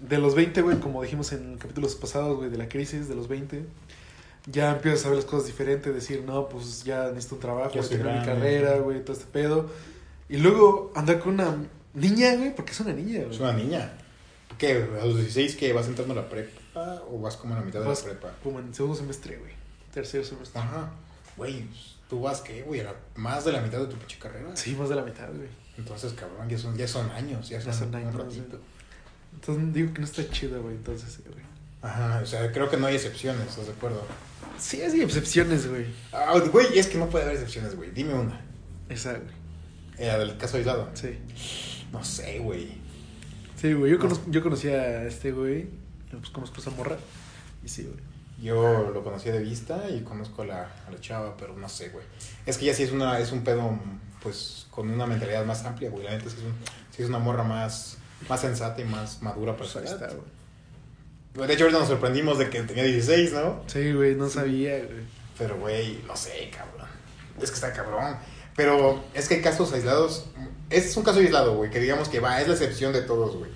de los 20, güey, como dijimos en capítulos pasados, güey, de la crisis, de los 20, ya empiezas a ver las cosas diferentes, decir, no, pues ya necesito un trabajo, Ya tengo mi carrera, güey, todo este pedo. Y luego andar con una niña, güey, porque es una niña, güey. Es una niña. ¿Qué? ¿A los 16 que vas entrando a la prepa o vas como a la mitad de la prepa? como en segundo semestre, güey. Tercer semestre. Ajá. Güey, tú vas, ¿qué, güey? A la- más de la mitad de tu pinche carrera. Sí, más de la mitad, güey. Entonces, cabrón, ya son, ya son años, ya son, Ya son un años, ratito. Entonces digo que no está chido, güey, entonces, güey. Ajá, o sea, creo que no hay excepciones, ¿estás de acuerdo? Sí, hay excepciones, güey. Ah, güey, es que no puede haber excepciones, güey. Dime una. Esa, güey. Eh, del caso aislado. Sí. No sé, güey. Sí, güey. Yo, conozco, yo conocí a este güey. Pues conozco a esa morra. Y sí, güey. Yo lo conocí de vista y conozco a la, a la chava, pero no sé, güey. Es que ya sí es, una, es un pedo, pues, con una mentalidad más amplia, güey. La neta sí es, un- sí es una morra más, más sensata y más madura para Pues está, güey. De hecho, ahorita nos sorprendimos de que tenía 16, ¿no? Sí, güey. No sabía, güey. Pero, güey, no sé, cabrón. Es que está cabrón. Pero es que hay casos aislados. Este es un caso aislado, güey, que digamos que va, es la excepción de todos, güey.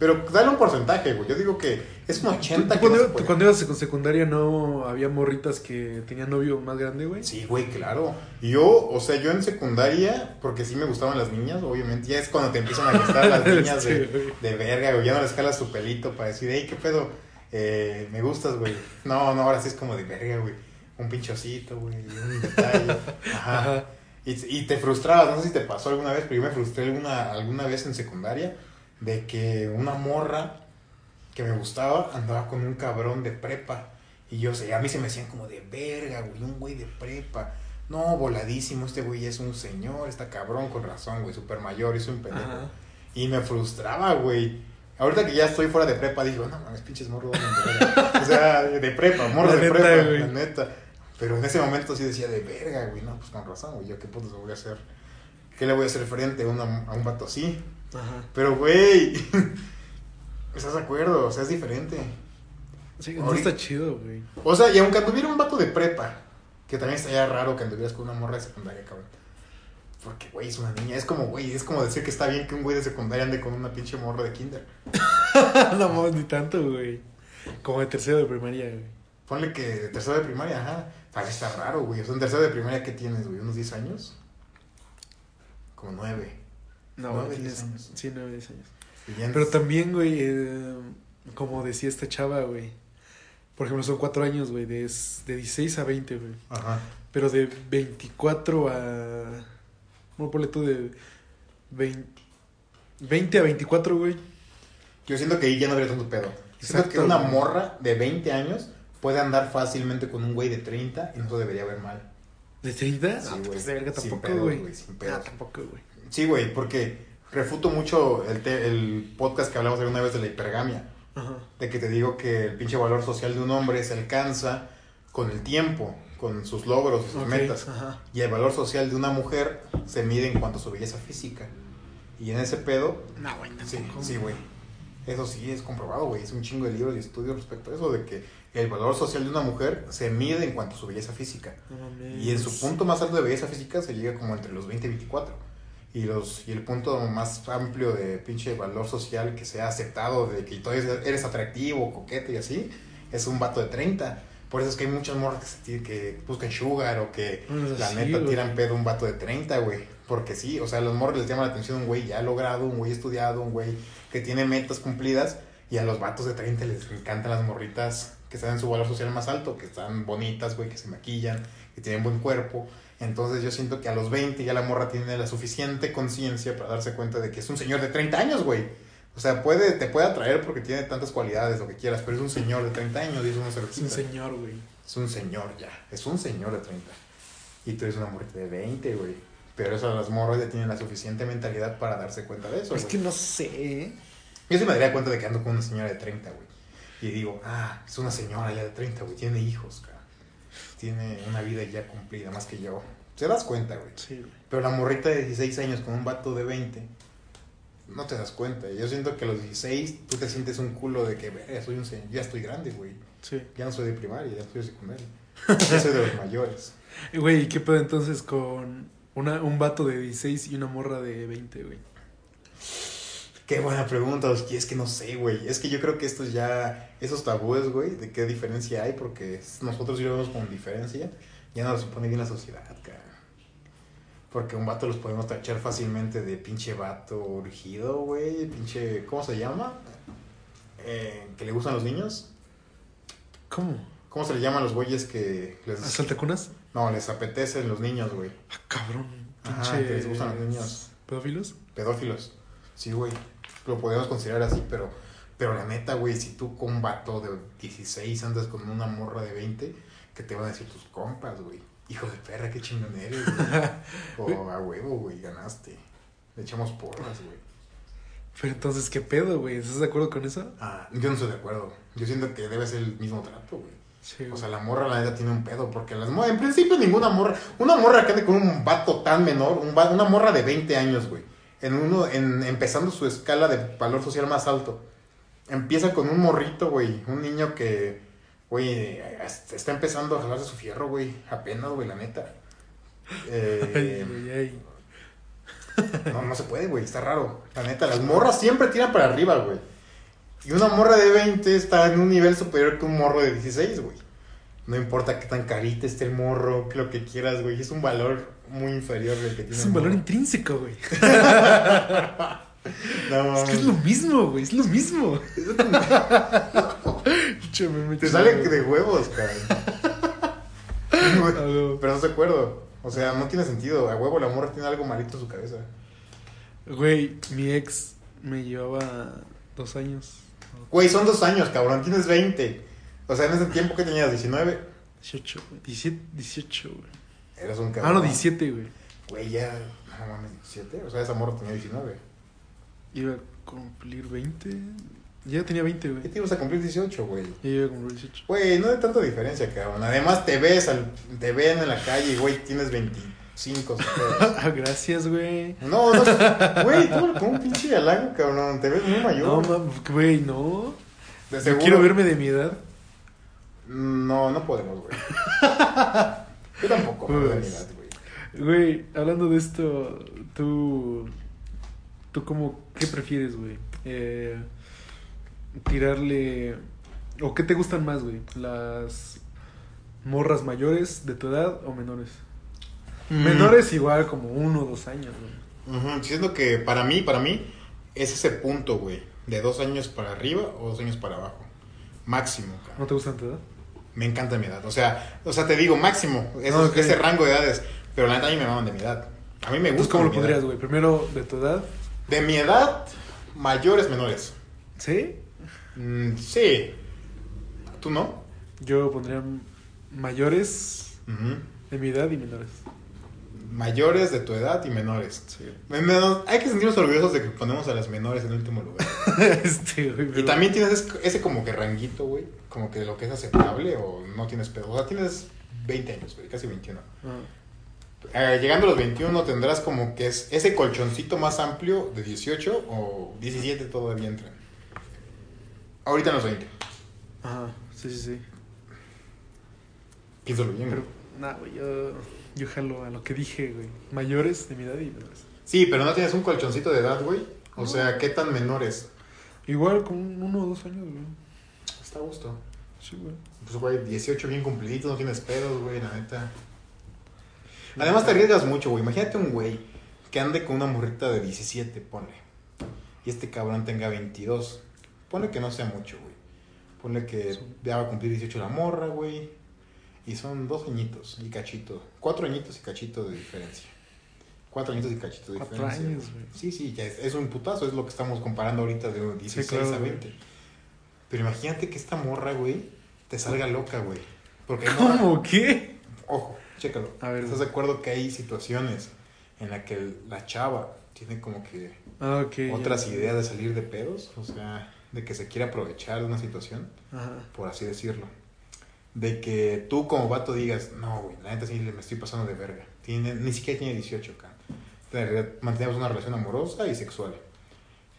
Pero dale un porcentaje, güey. Yo digo que es un 80 ¿Tú, que no cuando, tú cuando ibas en secundaria no había morritas que tenían novio más grande, güey? Sí, güey, claro. Yo, o sea, yo en secundaria, porque sí me gustaban las niñas, obviamente, ya es cuando te empiezan a gustar las niñas Sí, de, güey. de verga, güey. Ya no les calas tu pelito para decir, hey, ¿qué pedo? Eh, me gustas, güey. No, no, ahora sí es como de verga, güey. Un pinchocito, güey, un detalle. Ajá. Ajá. Y, y te frustrabas, no sé si te pasó alguna vez, pero yo me frustré alguna, alguna vez en secundaria de que una morra que me gustaba andaba con un cabrón de prepa. Y yo sé, a mí se me hacían como de verga, güey, un güey de prepa. No, voladísimo, este güey es un señor, está cabrón con razón, güey, súper mayor, es un pendejo. Ajá. Y me frustraba, güey. Ahorita que ya estoy fuera de prepa, digo, no mames, pinches morros. de verga". O sea, de prepa, morros de neta, prepa, güey. la neta. Pero en ese momento sí decía de verga, güey. No, pues con razón, güey. ¿Yo qué puto voy a hacer? ¿Qué le voy a hacer frente a, una- a un vato así? Ajá. Pero, güey. ¿Estás de acuerdo? O sea, es diferente. Sí, no está chido, güey. O sea, y aunque anduviera un vato de prepa, que también estaría raro que anduvieras con una morra de secundaria, cabrón. Porque, güey, es una niña. Es como, güey, es como decir que está bien que un güey de secundaria ande con una pinche morra de kinder. no mames, ni tanto, güey. Como de tercero de primaria, güey. Ponle que de tercero de primaria, ajá. Tal vez está raro, güey. O sea, en tercero de primaria, ¿qué tienes, güey? ¿Unos 10 años? Como 9. No, Nueve, tienes- años. Sí, nueve, diez años. Y ya en- Pero también, güey, eh, como decía esta chava, güey. Por ejemplo, son cuatro años, güey, de, de 16 a 20, güey. Ajá. Pero de 24 a... ¿Cómo ponle tú? De 20, 20 a 24, güey. Yo siento que ahí ya no habría tanto pedo. Siento Exacto, que una güey. morra de 20 años puede andar fácilmente con un güey de 30 y no se debería ver mal. ¿De 30? Sí, no, güey. pues de verga Sin tampoco, pedos, güey. güey, sin pedos. Ah, tampoco, güey. Sí, güey, porque refuto mucho el, te- el podcast que hablamos alguna vez de la hipergamia. Ajá. De que te digo que el pinche valor social de un hombre se alcanza con el tiempo, con sus logros, sus metas. Ajá. Y el valor social de una mujer se mide en cuanto a su belleza física. Y en ese pedo, No, güey, sí, sí, güey. Eso sí es comprobado, güey. Es un chingo de libros y estudios respecto a eso, de que el valor social de una mujer se mide en cuanto a su belleza física. Y en su punto más alto de belleza física se llega como entre los 20 y 24. Y, los, y el punto más amplio de pinche valor social que sea aceptado, de que todavía eres atractivo, coquete y así, es un vato de 30. Por eso es que hay muchas morras que, que buscan sugar o que Pues la sí, neta tiran pedo a un vato de 30, güey. Porque sí, o sea, a los morros les llama la atención un güey ya logrado, un güey estudiado, un güey que tiene metas cumplidas. Y a los vatos de 30 les encantan las morritas que están en su valor social más alto, que están bonitas, güey, que se maquillan, que tienen buen cuerpo. Entonces yo siento que a los 20 ya la morra tiene la suficiente conciencia para darse cuenta de que es un señor de 30 años, güey. O sea, puede, te puede atraer porque tiene tantas cualidades, lo que quieras, pero es un señor de 30 años y eso no se Es un señor, güey. Es un señor ya, es un señor de 30. Y tú eres una muerte de 20, güey. Pero esas las morras ya tienen la suficiente mentalidad para darse cuenta de eso. Es güey. que no sé. ¿eh? Yo sí me daría cuenta de que ando con una señora de 30, güey. Y digo, ah, es una señora ya de 30, güey. Tiene hijos, cara. Tiene una vida ya cumplida, más que yo. Te das cuenta, güey. Sí, güey. Pero la morrita de 16 años con un vato de 20, no te das cuenta. Yo siento que a los 16 tú te sientes un culo de que, "Verga, soy un señor, ya estoy grande, güey. Sí. Ya no soy de primaria, ya soy de secundaria. Ya soy de los mayores. Güey, ¿y qué pedo entonces con una, un vato de 16 y una morra de 20, güey? Qué buena pregunta, y es que no sé, güey. Es que yo creo que estos ya, esos tabúes, güey, de qué diferencia hay, porque nosotros sí lo vemos con diferencia, ya no lo supone bien la sociedad, cara. Porque un vato los podemos tachar fácilmente de pinche vato urgido, güey, pinche, ¿cómo se llama? Eh, que le gustan los niños. ¿Cómo? ¿Cómo se le llaman a los güeyes que les... ¿Asaltacunas? No, les apetecen los niños, güey. Ah, cabrón. Ajá, Pinche. que les gustan los niños. ¿Pedófilos? Pedófilos. Sí, güey. Lo podemos considerar así, pero, pero la neta, güey, si tú con un vato de 16 andas con una morra de 20, ¿qué te van a decir tus compas, güey? Hijo de perra, qué chingón eres, güey. O a huevo, güey, ganaste. Le echamos porras, güey. Pero entonces, ¿qué pedo, güey? ¿Estás de acuerdo con eso? Ah, yo no estoy de acuerdo. Yo siento que debe ser el mismo trato, güey. Sí, O sea, la morra, la neta, tiene un pedo. Porque las morras, en principio, ninguna morra. Una morra que ande con un vato tan menor, un va- una morra de 20 años, güey. En uno, en, empezando su escala de valor social más alto. Empieza con un morrito, güey. Un niño que, güey, está empezando a jalarse su fierro, güey. Apenas, güey, la neta. Eh, Ay, güey, ay. no, no se puede, güey, está raro. La neta, las morras siempre tiran para arriba, güey. Y una morra de 20 está en un nivel superior que un morro de 16, güey. No importa qué tan carita esté el morro, que lo que quieras, güey. Es un valor muy inferior del que tiene Es un valor intrínseco, güey. No, Es que es lo mismo, güey. Es lo mismo. Te sale de huevos, güey. Pero no estoy de acuerdo. O sea, no tiene sentido. A huevo la morra tiene algo malito en su cabeza. Güey, mi ex me llevaba dos años. Güey, son dos años, cabrón. Tienes 20. O sea, en ese tiempo que tenías 19, 18, güey. 17, 18, güey. Eras un Ah, cabrón. no, 17, güey. Güey, ya. No mames, 17. O sea, esa morra tenía 19. Iba a cumplir 20. Ya tenía 20, ¿Qué güey. te ibas a cumplir 18, güey? Ya iba a cumplir 18. Güey, no hay tanta diferencia, cabrón. Además, te ves, al, te ven en la calle güey, tienes 25. si puedes. Ah, gracias, güey. No, no, güey, tú con un pinche halago, cabrón. Te ves muy No, mayor. mames, güey, no. De Yo quiero verme de mi edad. No, no podemos, güey. Yo tampoco, Pues. de mi edad, güey. Güey, hablando de esto, tú. ¿Tú cómo. ¿Qué prefieres, güey? Eh, tirarle. ¿O qué te gustan más, güey? ¿Las morras mayores de tu edad o menores? Mm. Menores igual como uno o dos años, güey. Ujú, Siento que para mí, para mí, es ese punto, güey. De dos años para arriba o dos años para abajo. Máximo. ¿No te gustan tu edad? Me encanta mi edad. O sea, o sea te digo, máximo. esos-. Ese rango de edades. Pero la neta a mí me maman de mi edad. A mí me gusta. ¿cómo lo pondrías, güey? Primero de tu edad. De mi edad, mayores, menores. ¿Sí? Mm, sí. ¿Tú no? Yo pondría mayores de mi edad y menores. Mayores de tu edad y menores. Sí. Hay que sentirnos orgullosos de que ponemos a las menores en último lugar. este, güey. Y también tienes ese, ese como que ranguito, güey. Como que lo que es aceptable o no tienes pedo. O sea, tienes 20 años, güey, casi 21. Ah. Eh, llegando a los 21 tendrás como que es ese colchoncito más amplio de 18 o 17 todavía entran. Ahorita en los 20. Ajá, sí, sí, sí. Piénsalo bien, Pero, güey. nah, güey, yo, yo jalo a lo que dije, güey. Mayores de mi edad y menores. Sí, pero no tienes un colchoncito de edad, güey. O sea, ¿qué tan menores? Igual con uno o dos años, güey. Está a gusto. Sí, güey. Pues, güey, 18 bien cumpliditos, no tienes pedos, güey, la neta. Además te arriesgas mucho, güey. Imagínate un güey que ande con una morrita de 17, ponle. Y este cabrón tenga 22. Ponle que no sea mucho, güey. Ponle que ya va a cumplir 18 la morra, güey. Y son dos añitos y cachito. Cuatro añitos y cachito de diferencia. Cuatro añitos y cachito de Cuatro diferencia. años, güey. Sí, sí, ya es, es un putazo. Es lo que estamos comparando ahorita de 16 claro, a güey. 20. Pero imagínate que esta morra, güey, te salga loca, güey. Porque hay morra- ¿Cómo? ¿Qué? Ojo, chécalo. A ver, ¿Estás de acuerdo que hay situaciones en la que la chava tiene como que Ah, ya. otras ideas de salir de pedos, o sea, de que se quiere aprovechar de una situación, Ajá. por así decirlo. De que tú como vato digas, no, güey, la neta sí le- me estoy pasando de verga. Tiene, ni siquiera tiene 18 acá. En realidad, mantenemos una relación amorosa y sexual.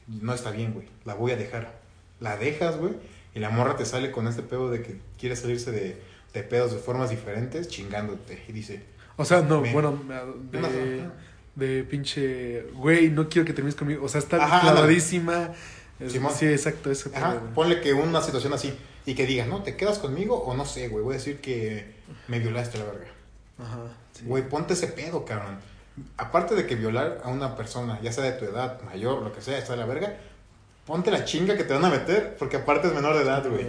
No está bien, güey. La voy a dejar. La dejas, güey, y la morra te sale con este pedo de que quiere salirse de, de pedos de formas diferentes, chingándote. Y dice, O sea, no, Ven. bueno, de, de pinche, güey, no quiero que termines conmigo. O sea, está clavadísima. Es- sí, exacto, eso. Ajá, ponle que una situación así y que digas, no, ¿te quedas conmigo o no sé, güey? Voy a decir que me violaste la verga. Ajá. sí. Güey, ponte ese pedo, cabrón. Aparte de que violar a una persona, ya sea de tu edad, mayor, lo que sea, está de la verga, ponte la chinga que te van a meter, porque aparte es menor de edad, güey.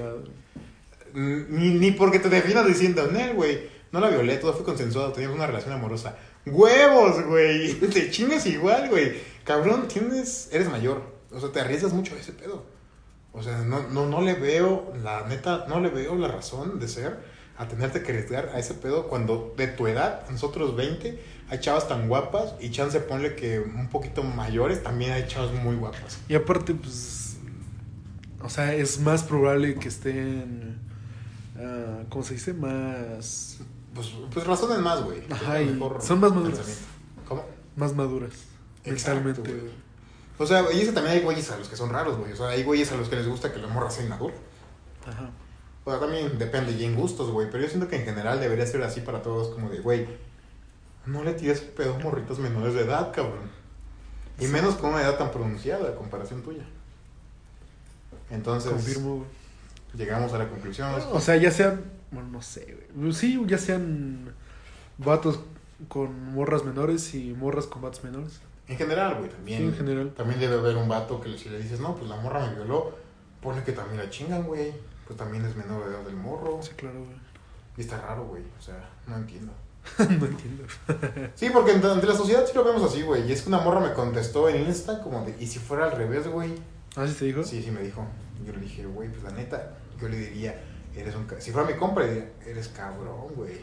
Ni, ni porque te definas diciendo, Nel, güey, no la violé, todo fue consensuado, teníamos una relación amorosa. ¡Huevos, güey! Te chingas igual, güey. Cabrón, tienes, eres mayor. O sea, te arriesgas mucho a ese pedo. O sea, no, no, no le veo, la neta, no le veo la razón de ser a tenerte que arriesgar a ese pedo cuando de tu edad, nosotros 20, hay chavas tan guapas y chance ponle que un poquito mayores, también hay chavas muy guapas. Y aparte, pues. O sea, es más probable que estén. ah, ¿Cómo se dice? Más. Pues, pues razones más, güey. Ajá, son más maduras. ¿Cómo? Más maduras. Exacto, mentalmente. O sea, y ese también hay güeyes a los que son raros, güey. O sea, hay güeyes a los que les gusta que la morra sea inmadura. Ajá. O sea, también depende y en gustos, güey. Pero yo siento que en general debería ser así para todos, como de, güey, no le tires el pedo a morritos menores de edad, cabrón. Y Sí. menos con una edad tan pronunciada a comparación tuya. Entonces, Confirmo, güey. llegamos a la conclusión. O sea, ya sean. Bueno, no sé, güey. Sí, ya sean vatos con morras menores y morras con vatos menores. En general, güey, también. Sí, en general. También debe haber un vato que si le dices, no, pues la morra me violó, pone que también la chingan, güey. Pues también es menor de edad del morro. Sí, claro, güey. Y está raro, güey. O sea, no entiendo. no entiendo. Sí, porque ante la sociedad sí lo vemos así, güey. Y es que una morra me contestó en Insta como de, ¿y si fuera al revés, güey? ¿Ah, sí te dijo? Sí, sí me dijo. Yo le dije, güey, pues la neta, yo le diría, eres un... Si fuera mi compra, diría, eres cabrón, güey.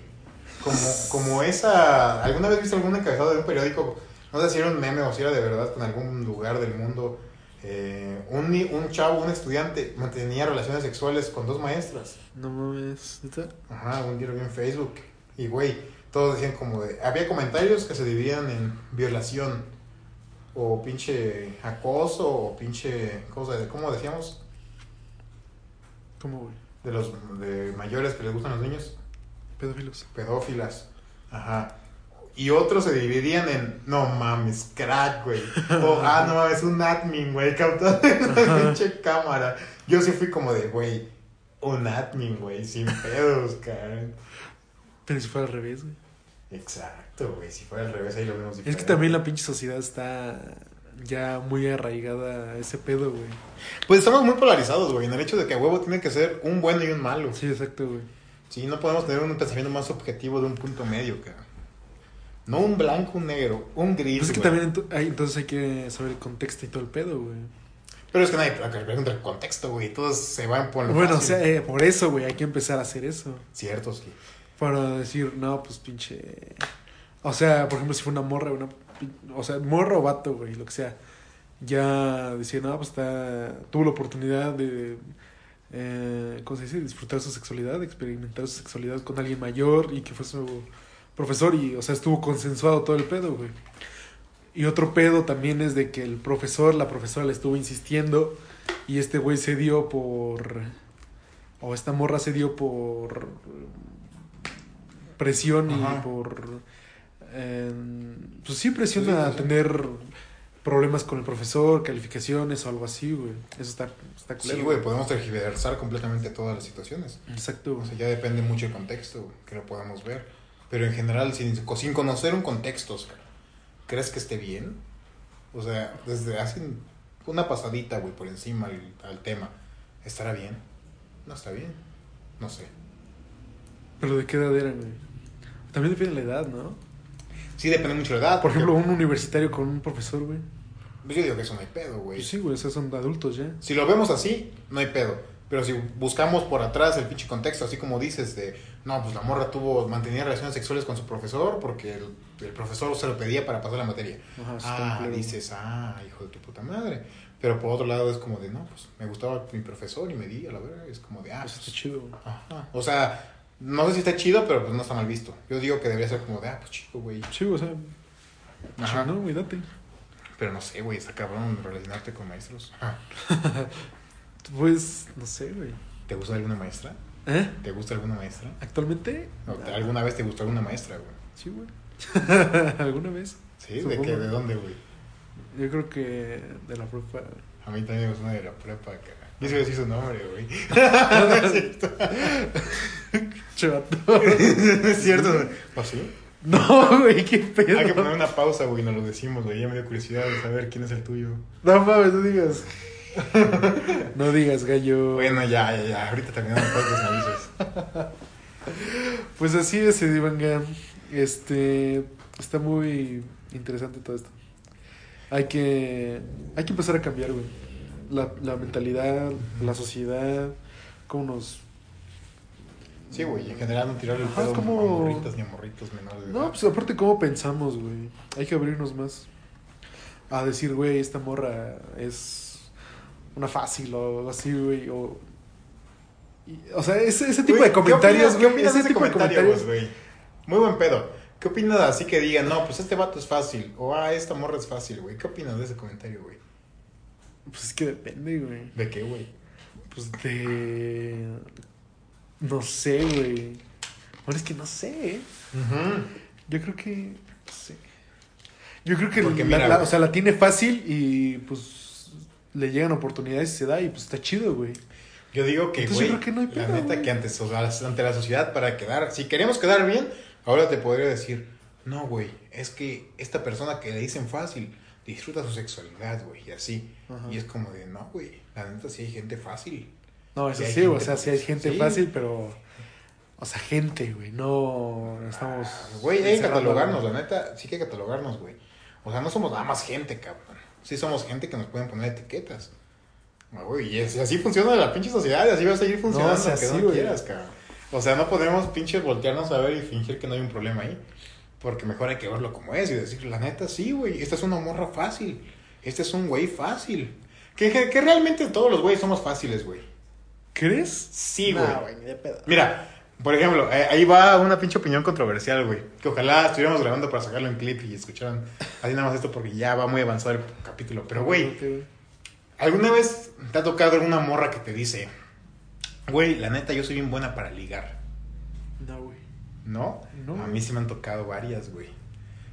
Como, como esa... ¿Alguna vez viste algún encabezado de un periódico? No sé si era un meme o si era de verdad en algún lugar del mundo. eh, un, un chavo, un estudiante, mantenía relaciones sexuales con dos maestras. No mames. Ajá, un día lo vi en Facebook. Y, güey, todos decían como de... Había comentarios que se dividían en violación. O pinche acoso. O pinche... ¿Cómo, se- cómo decíamos? ¿Cómo, güey? De los de mayores que les gustan los niños. Pedófilos. Pedófilas. Ajá. Y otros se dividían en... No mames, crack, güey. O, ah, no mames, un admin, güey. Captado en Ajá. pinche cámara. Yo sí fui como de, güey... Un admin, güey. Sin pedos, cabrón. Pero si fuera al revés, güey. Exacto, güey. Si fuera al revés, ahí lo vemos Es diferente. que también la pinche sociedad está ya muy arraigada a ese pedo, güey. Pues estamos muy polarizados, güey, en el hecho de que a huevo tiene que ser un bueno y un malo. Sí, exacto, güey. Sí, no podemos tener un pensamiento más objetivo de un punto medio, cara. No un blanco, un negro, un gris. Pues es que güey. también hay- entonces hay que saber el contexto y todo el pedo, güey. Pero es que nadie puede preguntar el contexto, güey. Todos se van por lo Bueno, o sea, eh, por eso, güey, hay que empezar a hacer eso. Cierto, sí. Para decir, no, pues pinche. O sea, por ejemplo, si fue una morra, una. O sea, morro o vato, güey, lo que sea. Ya decir, no, pues está. Tuvo la oportunidad de. Eh, ¿Cómo se dice? Disfrutar su sexualidad, experimentar su sexualidad con alguien mayor y que fue su profesor y, o sea, estuvo consensuado todo el pedo, güey. Y otro pedo también es de que el profesor, la profesora le estuvo insistiendo y este güey se dio por... O esta morra se dio por presión Ajá. y por... eh, pues sí, presión Sí, a sí, tener problemas con el profesor, calificaciones o algo así, güey. Eso está, está culero. Sí, güey, podemos tergiversar completamente todas las situaciones. Exacto. O sea, ya depende mucho del contexto que lo podamos ver. Pero en general, sin, sin conocer un contexto, Oscar, ¿crees que esté bien? O sea, desde hace una pasadita, güey, por encima al, al tema, ¿estará bien? No está bien. No sé. Pero de qué edad eran, güey. También depende de la edad, ¿no? Sí, depende mucho de la edad. Por porque- ejemplo, un universitario con un profesor, güey. Pues yo digo que eso no hay pedo, güey. Pues sí, güey, sea, son adultos ya. Si lo vemos así, no hay pedo. Pero si buscamos por atrás el pinche contexto, así como dices, de no, pues la morra tuvo, mantenía relaciones sexuales con su profesor porque el, el profesor se lo pedía para pasar la materia. Ajá, ah, claro. dices, ah, hijo de tu puta madre. Pero por otro lado es como de, no, pues me gustaba mi profesor y me di a la verga. Es como de, ah, Pues pues, está chido, ajá. O sea, no sé si está chido, pero pues no está mal visto. Yo digo que debería ser como de, ah, pues chido, güey. Sí, o sea, Ajá. no, güey, date. Pero no sé, güey, está cabrón relacionarte con maestros. Ajá. Pues, no sé, güey. ¿Te gusta alguna maestra? ¿Eh? ¿Te gusta alguna maestra? ¿Actualmente? ¿O te- ¿Alguna vez te gustó alguna maestra, güey? Sí, güey. ¿Alguna vez? ¿Sí? ¿De qué? ¿De dónde, güey? Yo creo que de la prepa. A mí también me gustó una de la prepa, cara. Yo sí decir su nombre, güey. Chato. es cierto. ¿O sí? No, güey, qué pedo. Hay que poner una pausa, güey, nos lo decimos, güey. Ya me dio curiosidad de saber quién es el tuyo. No mames, no digas. no digas, gallo. Bueno, ya, ya, ya. Ahorita terminamos podcast, me avisas. Pues así es, Edivanga. Este. Está muy interesante todo esto. Hay que. Hay que empezar a cambiar, güey. La, la mentalidad, la sociedad, cómo nos. Sí, güey, en general no tirarle el Ajá, pedo como- a morritas ni a morritos menores de No, edad. pues aparte, cómo pensamos, güey. Hay que abrirnos más. A decir, güey, esta morra es una fácil o algo así, güey. O, y- o sea, ese, ese tipo Güey, de comentarios, ¿Qué güey. opinas de Ese tipo de comentario, comentarios. güey? Muy buen pedo. ¿Qué opinas así que digan, no, pues este vato es fácil? O, ah, esta morra es fácil, güey. ¿Qué opinas de ese comentario, güey? Pues es que depende, güey. ¿De qué, güey? Pues de. No sé, güey. Bueno, es que no sé, ¿eh? Yo creo que. No sé. Yo creo que Porque la, mira, la- o sea, la tiene fácil y pues le llegan oportunidades y se da y pues está chido, güey. Yo digo que, Entonces, güey, que no la neta güey. que antes, o sea, ante la sociedad para quedar, si queremos quedar bien, ahora te podría decir, no, güey, es que esta persona que le dicen fácil disfruta su sexualidad, güey, y así. Ajá. Y es como de, no, güey, la neta sí hay gente fácil. No, eso Sí o sea, sí hay gente Sí. fácil, pero. O sea, gente, güey. No estamos. Ah, Güey, hay que catalogarnos, la neta, sí que catalogarnos, güey. O sea, no somos nada más gente, cabrón. Sí somos gente que nos pueden poner etiquetas. Ah, Güey, y así funciona la pinche sociedad, y así va a seguir funcionando, No, o sea, aunque sí, no quieras, cabrón. O sea, no podemos pinches voltearnos a ver y fingir que no hay un problema ahí. Porque mejor hay que verlo como es y decir, la neta, sí, güey, esta es una morra fácil. Este es un güey fácil. Que, que, que realmente todos los güeyes somos fáciles, güey. ¿Crees? Sí, güey. ni de pedo. Mira, por ejemplo, eh, ahí va una pinche opinión controversial, güey. Que ojalá estuviéramos grabando para sacarlo en clip y escucharan así nada más esto porque ya va muy avanzado el capítulo. Pero, güey, ¿alguna vez te ha tocado alguna morra que te dice, güey, la neta, yo soy bien buena para ligar? No, güey. ¿No? No. A mí sí me han tocado varias, güey.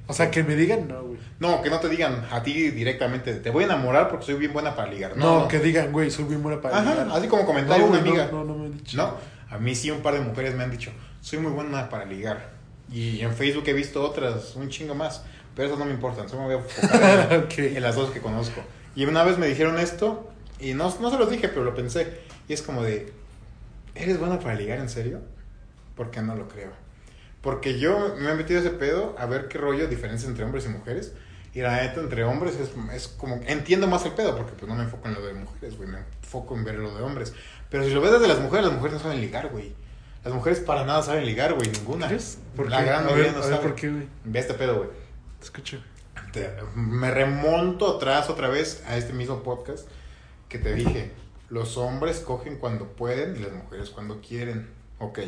O sea, que me digan, no, güey. No, que no te digan a ti directamente, te voy a enamorar porque soy bien buena para ligar. No, No, no. que digan, güey, soy bien buena para Ajá, ligar. así como comentario No, una amiga. No, no, me han dicho. No, a mí sí un par de mujeres me han dicho, soy muy buena para ligar. Y en Facebook he visto otras, un chingo más, pero esas no me importan, solo me voy a enfocar en, Ok. en las dos que conozco. Y una vez me dijeron esto, y no, no se los dije, pero lo pensé, y es como de, ¿eres buena para ligar en serio? Porque no lo creo. Porque yo me he metido ese pedo a ver qué rollo, diferencia entre hombres y mujeres. Y la neta, entre hombres es, es como. Entiendo más el pedo, porque pues no me enfoco en lo de mujeres, güey. Me enfoco en ver lo de hombres. Pero si lo ves desde las mujeres, las mujeres no saben ligar, güey. Las mujeres para nada saben ligar, güey. Ninguna. ¿Crees? ¿Por la qué? gran mayoría no sabe. ¿por qué, güey? Ve este pedo, güey. Te escucho. Te- me remonto atrás otra vez a este mismo podcast que te dije. Los hombres cogen cuando pueden y las mujeres cuando quieren. Ok.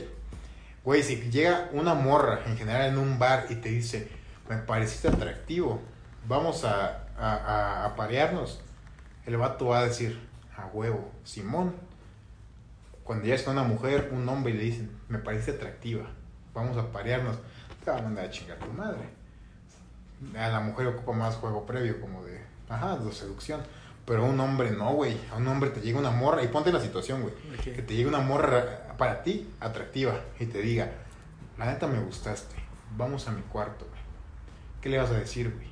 Güey, si llega una morra en general en un bar y te dice, me pareciste atractivo, vamos a, a, a- a parearnos. El vato va a decir, a huevo, Simón. Cuando ya es con una mujer, un hombre y le dicen, me parece atractiva, vamos a parearnos, te van a mandar a chingar tu madre. A la mujer ocupa más juego previo, como de, ajá, de seducción. Pero a un hombre no, güey. A un hombre te llega una morra, y ponte la situación, güey. Que te llegue una morra para ti, atractiva, y te diga, la neta me gustaste, vamos a mi cuarto, güey. ¿Qué le vas a decir, güey?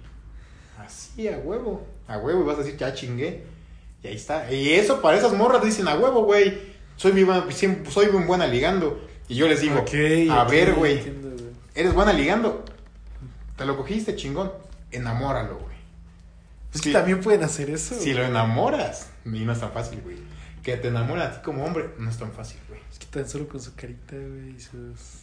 Así, a huevo. A huevo, y vas a decir, ya chingué. Y ahí está. Y eso para esas morras dicen, a huevo, güey. Soy, siempre- soy bien buena ligando. Y yo les digo, a ver, güey. Eres buena ligando. Te lo cogiste, chingón. Enamóralo, güey. Es Sí. que también pueden hacer eso. Si lo enamoras, y no es tan fácil, güey. que te enamoren a ti como hombre no es tan fácil, güey. Es que tan solo con su carita, güey, y sus,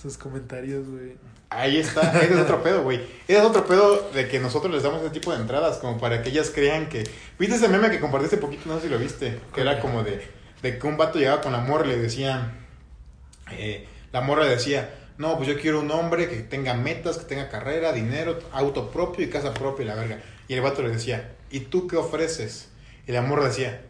sus comentarios, güey. Ahí está, ese es otro pedo, güey. Ese es otro pedo de que nosotros les damos ese tipo de entradas, como para que ellas crean que. ¿Viste ese meme que compartiste poquito? No sé si lo viste. Que era como de, de que un vato llegaba con la morra y le decía. eh, la morra le decía, no, pues yo quiero un hombre que tenga metas, que tenga carrera, dinero, auto propio y casa propia y la verga. Y el vato le decía, ¿y tú qué ofreces? Y la morra decía,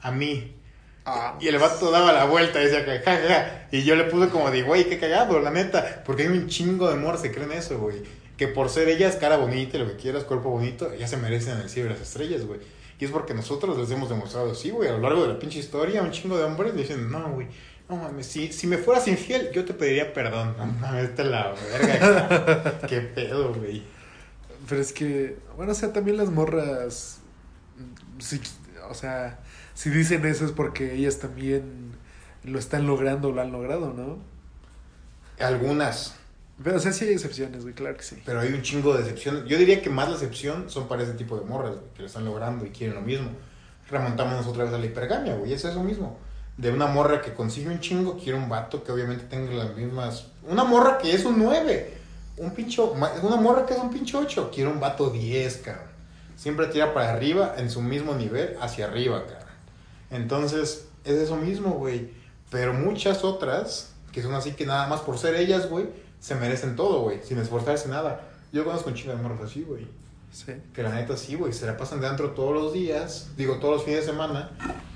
a mí. Ah, Y el vato daba la vuelta y decía, ja, ja, ja. Y yo le puse como de, güey, qué cagado, la neta. Porque hay un chingo de morras que creen eso, güey. Que por ser ellas, cara bonita y lo que quieras, cuerpo bonito, ya se merecen el cielo de las estrellas, güey. Y es porque nosotros les hemos demostrado así, güey. A lo largo de la pinche historia, un chingo de hombres dicen, no, güey. No mames, si, si me fueras infiel, yo te pediría perdón. No mames, a la verga. Qué pedo, güey. Pero es que, bueno, o sea, también las morras, sí, o sea, si dicen eso es porque ellas también lo están logrando o lo han logrado, ¿no? Algunas. Pero, o sea, sí hay excepciones, güey, claro que sí. Pero hay un chingo de excepciones. Yo diría que más la excepción son para ese tipo de morras, güey, que lo están logrando y quieren lo mismo. Remontamos otra vez a la hipergamia, güey, es eso mismo. De una morra que consigue un chingo, quiere un vato que obviamente tenga las mismas. Una morra que es un 9, un pincho. Una morra que es un pinche 8, quiere un vato 10, cabrón. Siempre tira para arriba, en su mismo nivel, hacia arriba, cabrón. Entonces, es eso mismo, güey. Pero muchas otras, que son así que nada más por ser ellas, güey, se merecen todo, güey, sin esforzarse nada. Yo conozco un chingo de morros así, güey. Sí. Que la neta sí, güey, se la pasan de antro todos los días, digo, todos los fines de semana,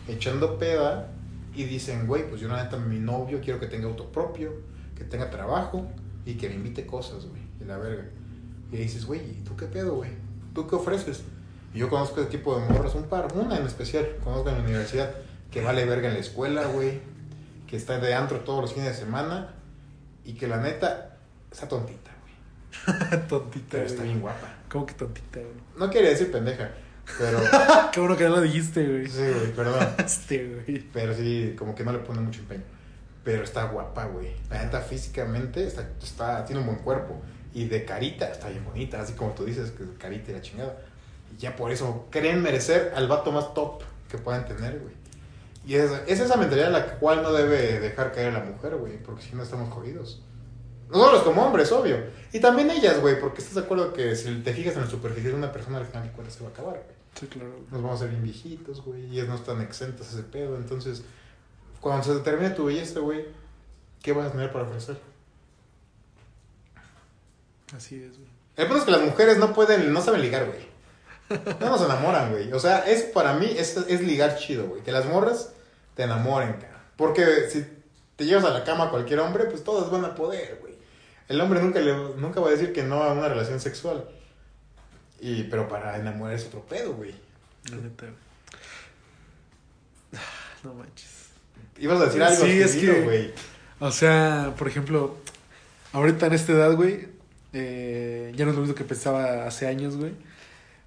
echando peda y dicen, güey, pues yo la neta, mi novio quiero que tenga auto propio, que tenga trabajo y que me invite cosas, güey, y la verga. Y dices, güey, ¿y tú qué pedo, güey? ¿Tú qué ofreces? Y yo conozco ese tipo de morras, un par, una en especial, conozco en la universidad, que vale verga en la escuela, güey, que está de antro todos los fines de semana y que la neta está tontita, güey. tontita, Pero está güey. bien guapa. ¿Cómo que tontita, güey? No quiere decir pendeja, pero... Qué bueno que no lo dijiste, güey. Sí, güey, perdón. Este, güey. Pero sí, como que no le pone mucho empeño. Pero está guapa, güey. La neta, físicamente, está, está, tiene un buen cuerpo. Y de carita, está bien bonita. Así como tú dices, que de carita y la chingada. Y ya por eso creen merecer al vato más top que puedan tener, güey. Y es, es esa mentalidad la cual no debe dejar caer a la mujer, güey. Porque si no estamos jodidos. Nosotros como hombres, obvio. Y también ellas, güey. Porque estás de acuerdo que si te fijas en la superficie de una persona, al final de cuentas se va a acabar, güey Sí, claro. nos vamos a ver bien viejitos, güey, y ellas no están exentas a ese pedo. Entonces, cuando se termine tu belleza, güey, ¿qué vas a tener para ofrecer? Así es, güey. El punto es que las mujeres no pueden, no saben ligar, güey. No nos enamoran, güey. O sea, es para mí, es, es ligar chido, güey. Que las morras te enamoren, cara. Porque si te llevas a la cama a cualquier hombre, pues todas van a poder, güey. El hombre nunca, le, nunca va a decir que no a una relación sexual. Y, pero para enamorar es otro pedo, güey. Güey. No manches. Ibas a decir algo, Sí, es que- güey. O sea, por ejemplo, ahorita en esta edad, güey, eh, ya no es lo mismo que pensaba hace años, güey.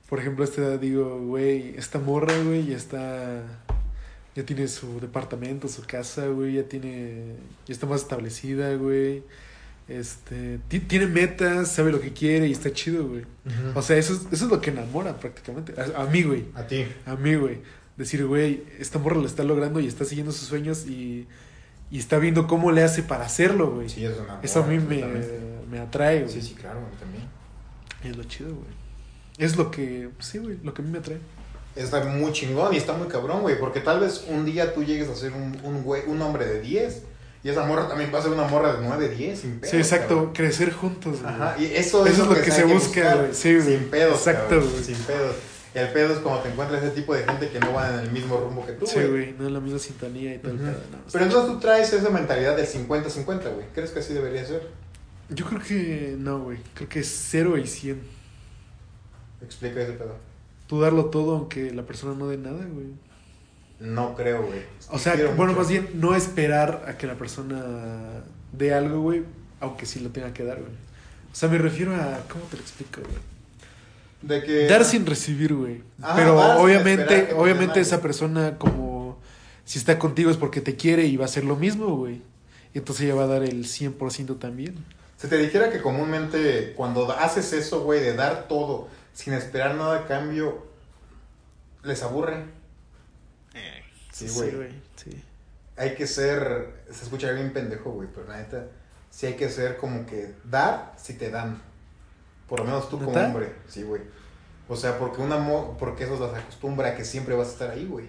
Por ejemplo, a esta edad digo, güey, esta morra, güey, ya está, ya tiene su departamento, su casa, güey, ya tiene, ya está más establecida, güey. Este, ti- tiene metas, sabe lo que quiere y está chido, güey. O sea, eso es, eso es lo que enamora prácticamente. A, a mí, güey. A ti. A mí, güey. Decir, güey, esta morra lo está logrando y está siguiendo sus sueños y, y está viendo cómo le hace para hacerlo, güey. Sí, eso enamora, Eso a mí me, me atrae, güey. Sí, sí, claro, a mí también. Es lo chido, güey. Es lo que, sí, güey, lo que a mí me atrae. Está muy chingón y está muy cabrón, güey. Porque tal vez un día tú llegues a ser un, un, güey, un hombre de 10 y esa morra también va a ser una morra de 9, 10, sin pedos. sí, exacto. cabrón. Crecer juntos, güey. Ajá, y eso, Eso es lo que se busca, buscar, güey. Sí, güey. Sin pedos. Exacto, cabrón, güey. Sin pedos. Y el pedo es cuando te encuentras ese tipo de gente que no van en el mismo rumbo que tú, Sí, güey. güey. No es la misma sintonía y Ujú. pedo, no, Pero entonces tú traes esa mentalidad del 50-50, güey. ¿Crees que así debería ser? Yo creo que no, güey. Creo que es 0 y 100. Explica ese pedo. Tú darlo todo aunque la persona no dé nada, güey. No creo, güey. O sea, Quiero bueno, mucho. más bien no esperar a que la persona dé algo, güey, aunque sí lo tenga que dar, güey. O sea, me refiero a, ¿cómo te lo explico, güey? De que... Dar sin recibir, güey. Pero obviamente, obviamente esa persona como si está contigo es porque te quiere y va a hacer lo mismo, güey. Y entonces ella va a dar el 100% también. Se te dijera que comúnmente cuando haces eso, güey, de dar todo sin esperar nada a cambio, les aburre. Sí, Sí, güey. Sí. hay que ser, se escucha bien pendejo, güey, pero la neta, sí hay que ser como que dar si te dan. Por lo menos tú como ¿Neta? hombre, sí, güey. O sea, porque una mo- porque eso las acostumbra a que siempre vas a estar ahí, güey.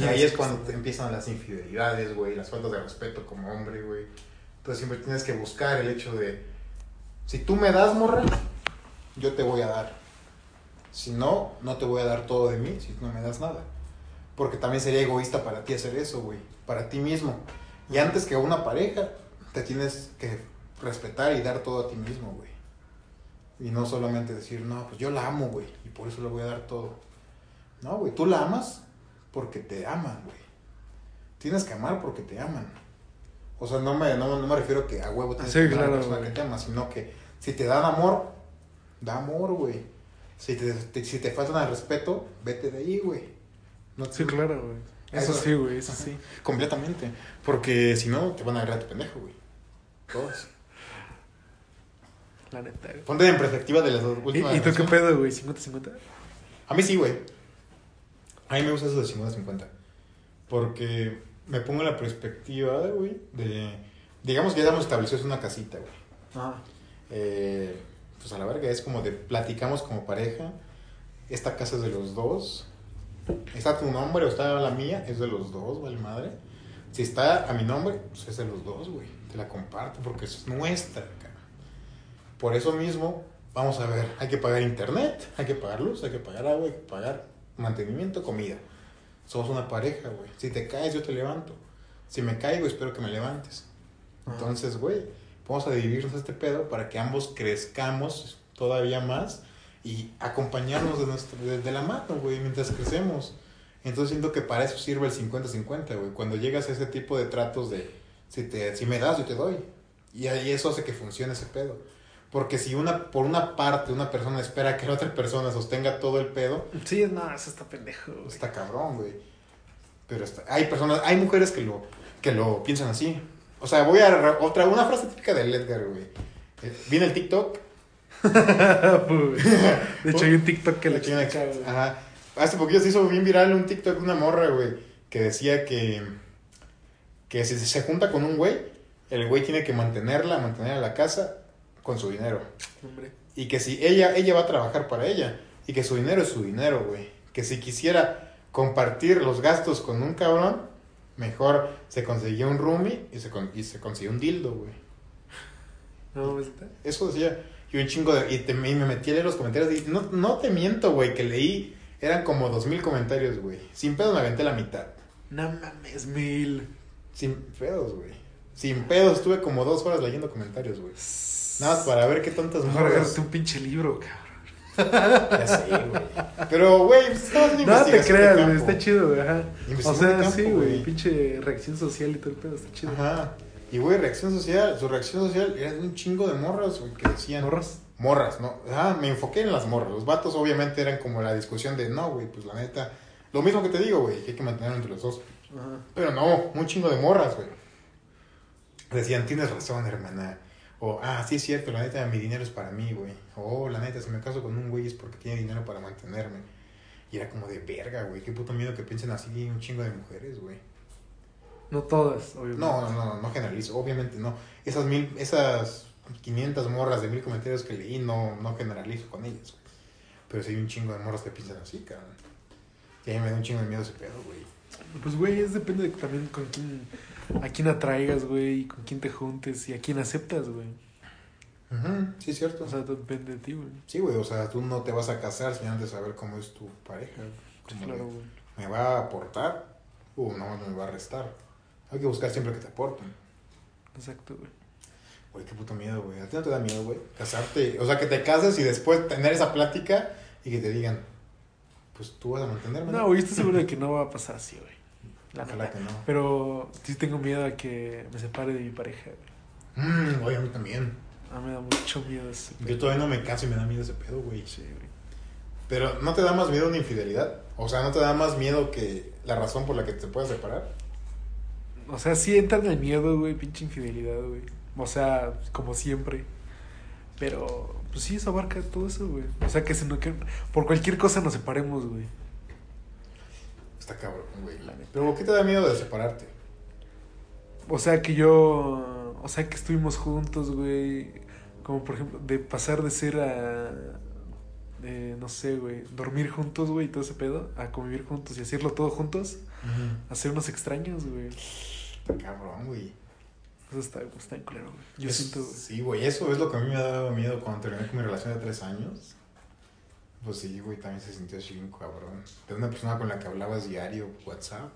Y ahí es cuando te empiezan las infidelidades, güey, las faltas de respeto como hombre, güey. Entonces siempre tienes que buscar el hecho de, si tú me das, morra, yo te voy a dar. Si no, no te voy a dar todo de mí, si no me das nada. Porque también sería egoísta para ti hacer eso, güey. Para ti mismo. Y antes que una pareja, te tienes que respetar y dar todo a ti mismo, güey. Y no solamente decir, no, pues yo la amo, güey. Y por eso le voy a dar todo. No, güey, tú la amas porque te aman, güey. Tienes que amar porque te aman. O sea, no me, no, no me refiero a que a huevo tienes Sí, que amar a la claro, persona güey. que te ama, sino que si te dan amor, da amor, güey. Si te, te- si te faltan al respeto, vete de ahí, güey. No Sí, claro, güey. Eso Eso- sí, güey, eso sí. Completamente. Porque si no, te van a agarrar a tu pendejo, güey. Todos. La neta, güey. Ponte en perspectiva de las dos ¿Y, últimas. y tú qué pedo, güey? ¿50-50? A mí sí, güey. A mí me gusta eso de 50-50. Porque me pongo en la perspectiva, güey, de... Digamos que ya hemos establecido una casita, güey. Ajá. Eh, pues a la verga, es como de platicamos como pareja. Esta casa es de los dos. Está tu nombre o está la mía, es de los dos, vale madre. Si está a mi nombre, pues es de los dos, güey. Te la comparto porque es nuestra, cara. Por eso mismo, vamos a ver, hay que pagar internet, hay que pagar luz, hay que pagar agua, hay que pagar mantenimiento, comida. Somos una pareja, güey. Si te caes, yo te levanto. Si me caigo, espero que me levantes. Entonces, güey, vamos a dividirnos este pedo para que ambos crezcamos todavía más y acompañarnos de, nuestro, de, de la mano, güey, mientras crecemos. Entonces siento que para eso sirve el 50-50, güey. Cuando llegas a ese tipo de tratos de, si, te, si me das, yo te doy. Y ahí eso hace que funcione ese pedo. Porque si una, por una parte una persona espera que la otra persona sostenga todo el pedo, Sí, no, eso está pendejo, güey. Está cabrón, güey. Pero está, hay personas, hay mujeres que lo, que lo piensan así. O sea, voy a otra, una frase típica del Edgar, güey. Eh, Viene el TikTok. De hecho, hay un TikTok que una- explica, güey. Ajá. Hace poquito se hizo bien viral un TikTok de una morra, güey. Que decía que, que si se junta con un güey, el güey tiene que mantenerla, mantener a la casa con su dinero. Hombre. Y que si ella, ella va a trabajar para ella. Y que su dinero es su dinero, güey. Que si quisiera compartir los gastos con un cabrón, mejor se conseguía un roomie y se, con- y se consiguió un dildo, güey. No, pues. Eso decía. Y un chingo de... Y, te- y me metí a leer los comentarios y no, no te miento, güey, que leí... Eran como dos mil comentarios, güey. Sin pedos me aventé la mitad. No mames, mil. Sin pedos, güey. Sin pedos estuve como dos horas leyendo comentarios, güey. Nada más para ver qué tantas morras... agárrate un pinche libro, cabrón. Ya sé, güey. Pero, güey, pues, No te creas, güey, está chido, güey. Ajá. O sea, sí, güey. Pinche reacción social y todo el pedo, está chido. Ajá. Y, güey, reacción social. Su reacción social era de un chingo de morras, güey, que decían... ¿Morras? Morras, ¿no? Ajá, me enfoqué en las morras. Los vatos, obviamente, eran como la discusión de, no, güey, pues la neta... Lo mismo que te digo, güey, que hay que mantenerlo entre los dos. Ajá. Pero no, un chingo de morras, güey. Decían, tienes razón, hermana. O, ah, sí es cierto, la neta, mi dinero es para mí, güey. O, la neta, si me caso con un güey es porque tiene dinero para mantenerme. Y era como de verga, güey. Qué puto miedo que piensen así un chingo de mujeres, güey. No todas, obviamente. No, no, no, no generalizo, obviamente no. Esas mil, esas 500 morras de mil comentarios que leí, no, no generalizo con ellas, güey. Pero sí hay un chingo de morras que piensan así, cabrón. Y a mí me da un chingo de miedo ese pedo, güey. Pues, güey, es depende de también con quién, a quién atraigas, güey, y con quién te juntes y a quién aceptas, güey. Ujú, sí, es cierto. O sea, depende de ti, güey. Sí, güey, o sea, tú no te vas a casar sin antes saber cómo es tu pareja. Sí, Como claro, güey. ¿Me va a aportar o no me va a restar? Hay que buscar siempre que te aporten. Exacto, güey. Güey, qué puto miedo, güey. ¿A ti no te da miedo, güey? Casarte. O sea, que te cases y después tener esa plática y que te digan, pues tú vas a mantenerme. No, güey, estoy seguro de que no va a pasar así, güey. La Ojalá que no. Pero sí tengo miedo a que me separe de mi pareja, güey. Mm, oye, a mí también. A mí me da mucho miedo ese Yo pedo. todavía no me caso y me da miedo ese pedo, güey. Sí, güey. Pero ¿no te da más miedo una infidelidad? O sea, ¿no te da más miedo que la razón por la que te puedas separar? O sea, sí entra en el miedo, güey, pinche infidelidad, güey. O sea, como siempre. Pero, pues sí, eso abarca todo eso, güey. O sea, que, se no, que por cualquier cosa nos separemos, güey. Está cabrón, güey. Pero ¿qué te da miedo de separarte? O sea que yo. O sea que estuvimos juntos, güey. Como por ejemplo, de pasar de ser a. De, no sé, güey. Dormir juntos, güey, y todo ese pedo. A convivir juntos y hacerlo todo juntos. A ser unos extraños, güey. Cabrón, güey. Eso está, está en culero, güey. Yo Es- siento. Sí, güey, eso es lo que a mí me daba miedo cuando terminé con mi relación de tres años. Pues sí, güey, también se sintió así bien cabrón. De una persona con la que hablabas diario, WhatsApp,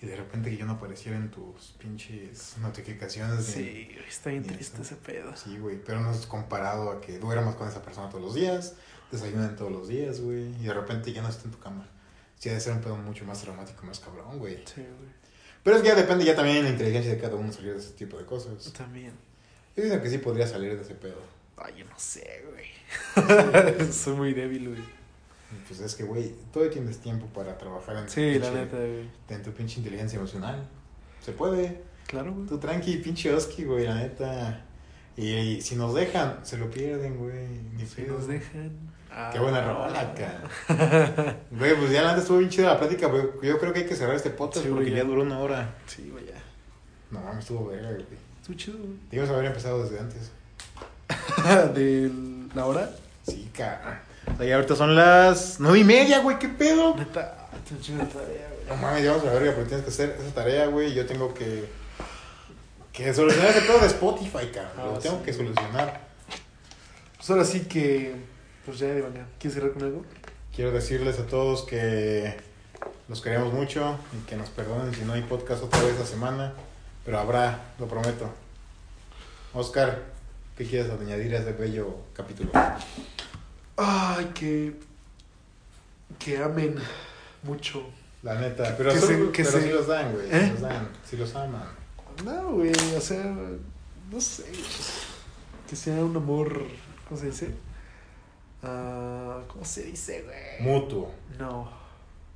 y de repente que yo no apareciera en tus pinches notificaciones. Sí, güey, está bien triste eso. ese pedo. Sí, güey, pero no es comparado a que duermas con esa persona todos los días, desayunan todos los días, güey, y de repente ya no está en tu cama. Sí, ha de ser un pedo mucho más traumático, más cabrón, güey. Sí, güey. Pero es que ya depende ya también de la inteligencia de cada uno salir de ese tipo de cosas. También. Yo digo que sí podría salir de ese pedo. Ay, yo no sé, güey. Soy muy débil, güey. Pues es que, güey, todavía tienes tiempo para trabajar en, tu la pinche- neta, güey. en tu pinche inteligencia emocional. Se puede. Claro, güey. Tú tranqui, pinche Oski, güey, la neta. Y, y si nos dejan, se lo pierden, güey. Ni Si pedo. nos dejan. Qué ah. buena rola, acá. Güey, pues ya la neta estuvo bien chida la plática, güey. Yo creo que hay que cerrar este podcast Sí, güey, porque ya. ya duró una hora. Sí, güey, ya. No mames, estuvo verga, güey. Estuvo chido. Debimos haber empezado desde antes. ¿De la hora? Sí, cara. O sea, ya ahorita son las nueve y media, güey, ¿qué pedo? Neta, de tarea, güey. No mames, ya vamos a la verga, pero tienes que hacer esa tarea, güey. y Yo tengo que. Que solucionar ese pedo de Spotify, cabrón. Ah, Lo tengo sí. que solucionar. Pues ahora sí que. Pues ya, Iván, ¿quieres cerrar con algo? Quiero decirles a todos que los queremos mucho y que nos perdonen si no hay podcast otra vez esta semana. Pero habrá, lo prometo. Oscar, ¿qué quieres añadir a este bello capítulo? Ay, que. Que amen mucho. La neta, pero, Que solo- se- que pero se- si los dan, güey. ¿Eh? Si los dan, si los aman. No, güey, o sea, no sé. Que sea un amor. ¿Cómo se dice? Ah, ¿Cómo se dice, güey? Mutuo. No.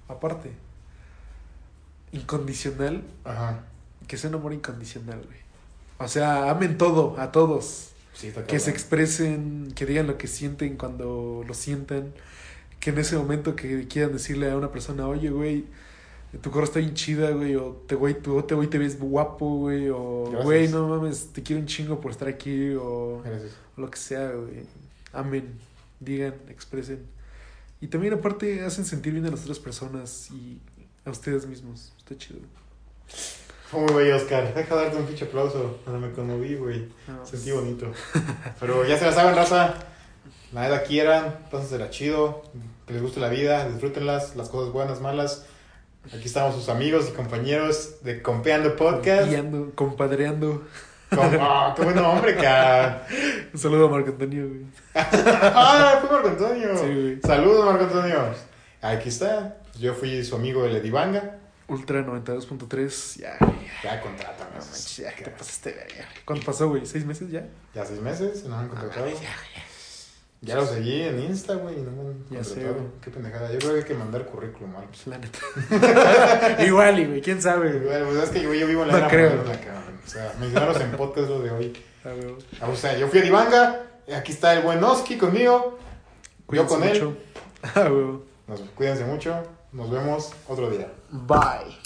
Aparte. Incondicional. Ajá. Que sea un amor incondicional, güey. O sea, amen todo, a todos. Sí, está Que se expresen, que digan lo que sienten cuando lo sientan. Que en ese momento que quieran decirle a una persona, oye, güey, tu gorra está bien chida, güey, o te güey, tú te, güey, te ves guapo, güey, o Gracias. güey, no mames, te quiero un chingo por estar aquí, o, o lo que sea, güey. Amen, digan, expresen. Y también aparte hacen sentir bien a las otras personas y a ustedes mismos. Está chido. Muy bello, Oscar. Deja darte un pinche aplauso. Me conmoví, güey. No, Sentí bonito. Pero ya se la saben, raza. La edad quieran, pásensela chido. Que les guste la vida, disfrútenlas, las cosas buenas, malas. Aquí estamos sus amigos y compañeros de Compeando Podcast. Guiando, compadreando. Con- ¡Ah, qué buen nombre, cara! Un saludo a Marco Antonio, güey. ¡Ah, fue Marco Antonio! Sí, güey. Saludos, Marco Antonio. Aquí está. Yo fui su amigo el Edivanga. Ultra 92.3, ya, güey. Ya, contrátame. No ya, ¿qué te pasaste, de verga? ¿Cuánto pasó, güey? ¿Seis meses ya? Ya seis meses, nos han contratado. mames, ya, Ya lo seguí en Insta, güey, y no me han Ya sé, güey. Qué pendejada. Yo creo que hay que mandar currículum algo. La neta. Igual, y, güey, quién sabe, güey. Pues es que yo, yo vivo en la No era creo. moderna, cabrón. O sea, mencionaros en podcast lo de hoy. A ver, Ah, O sea, yo fui a Divanga, aquí está el buen Oski conmigo. cuídense con él. mucho. A ver. Nos, cuídense mucho, nos vemos otro día. Bye.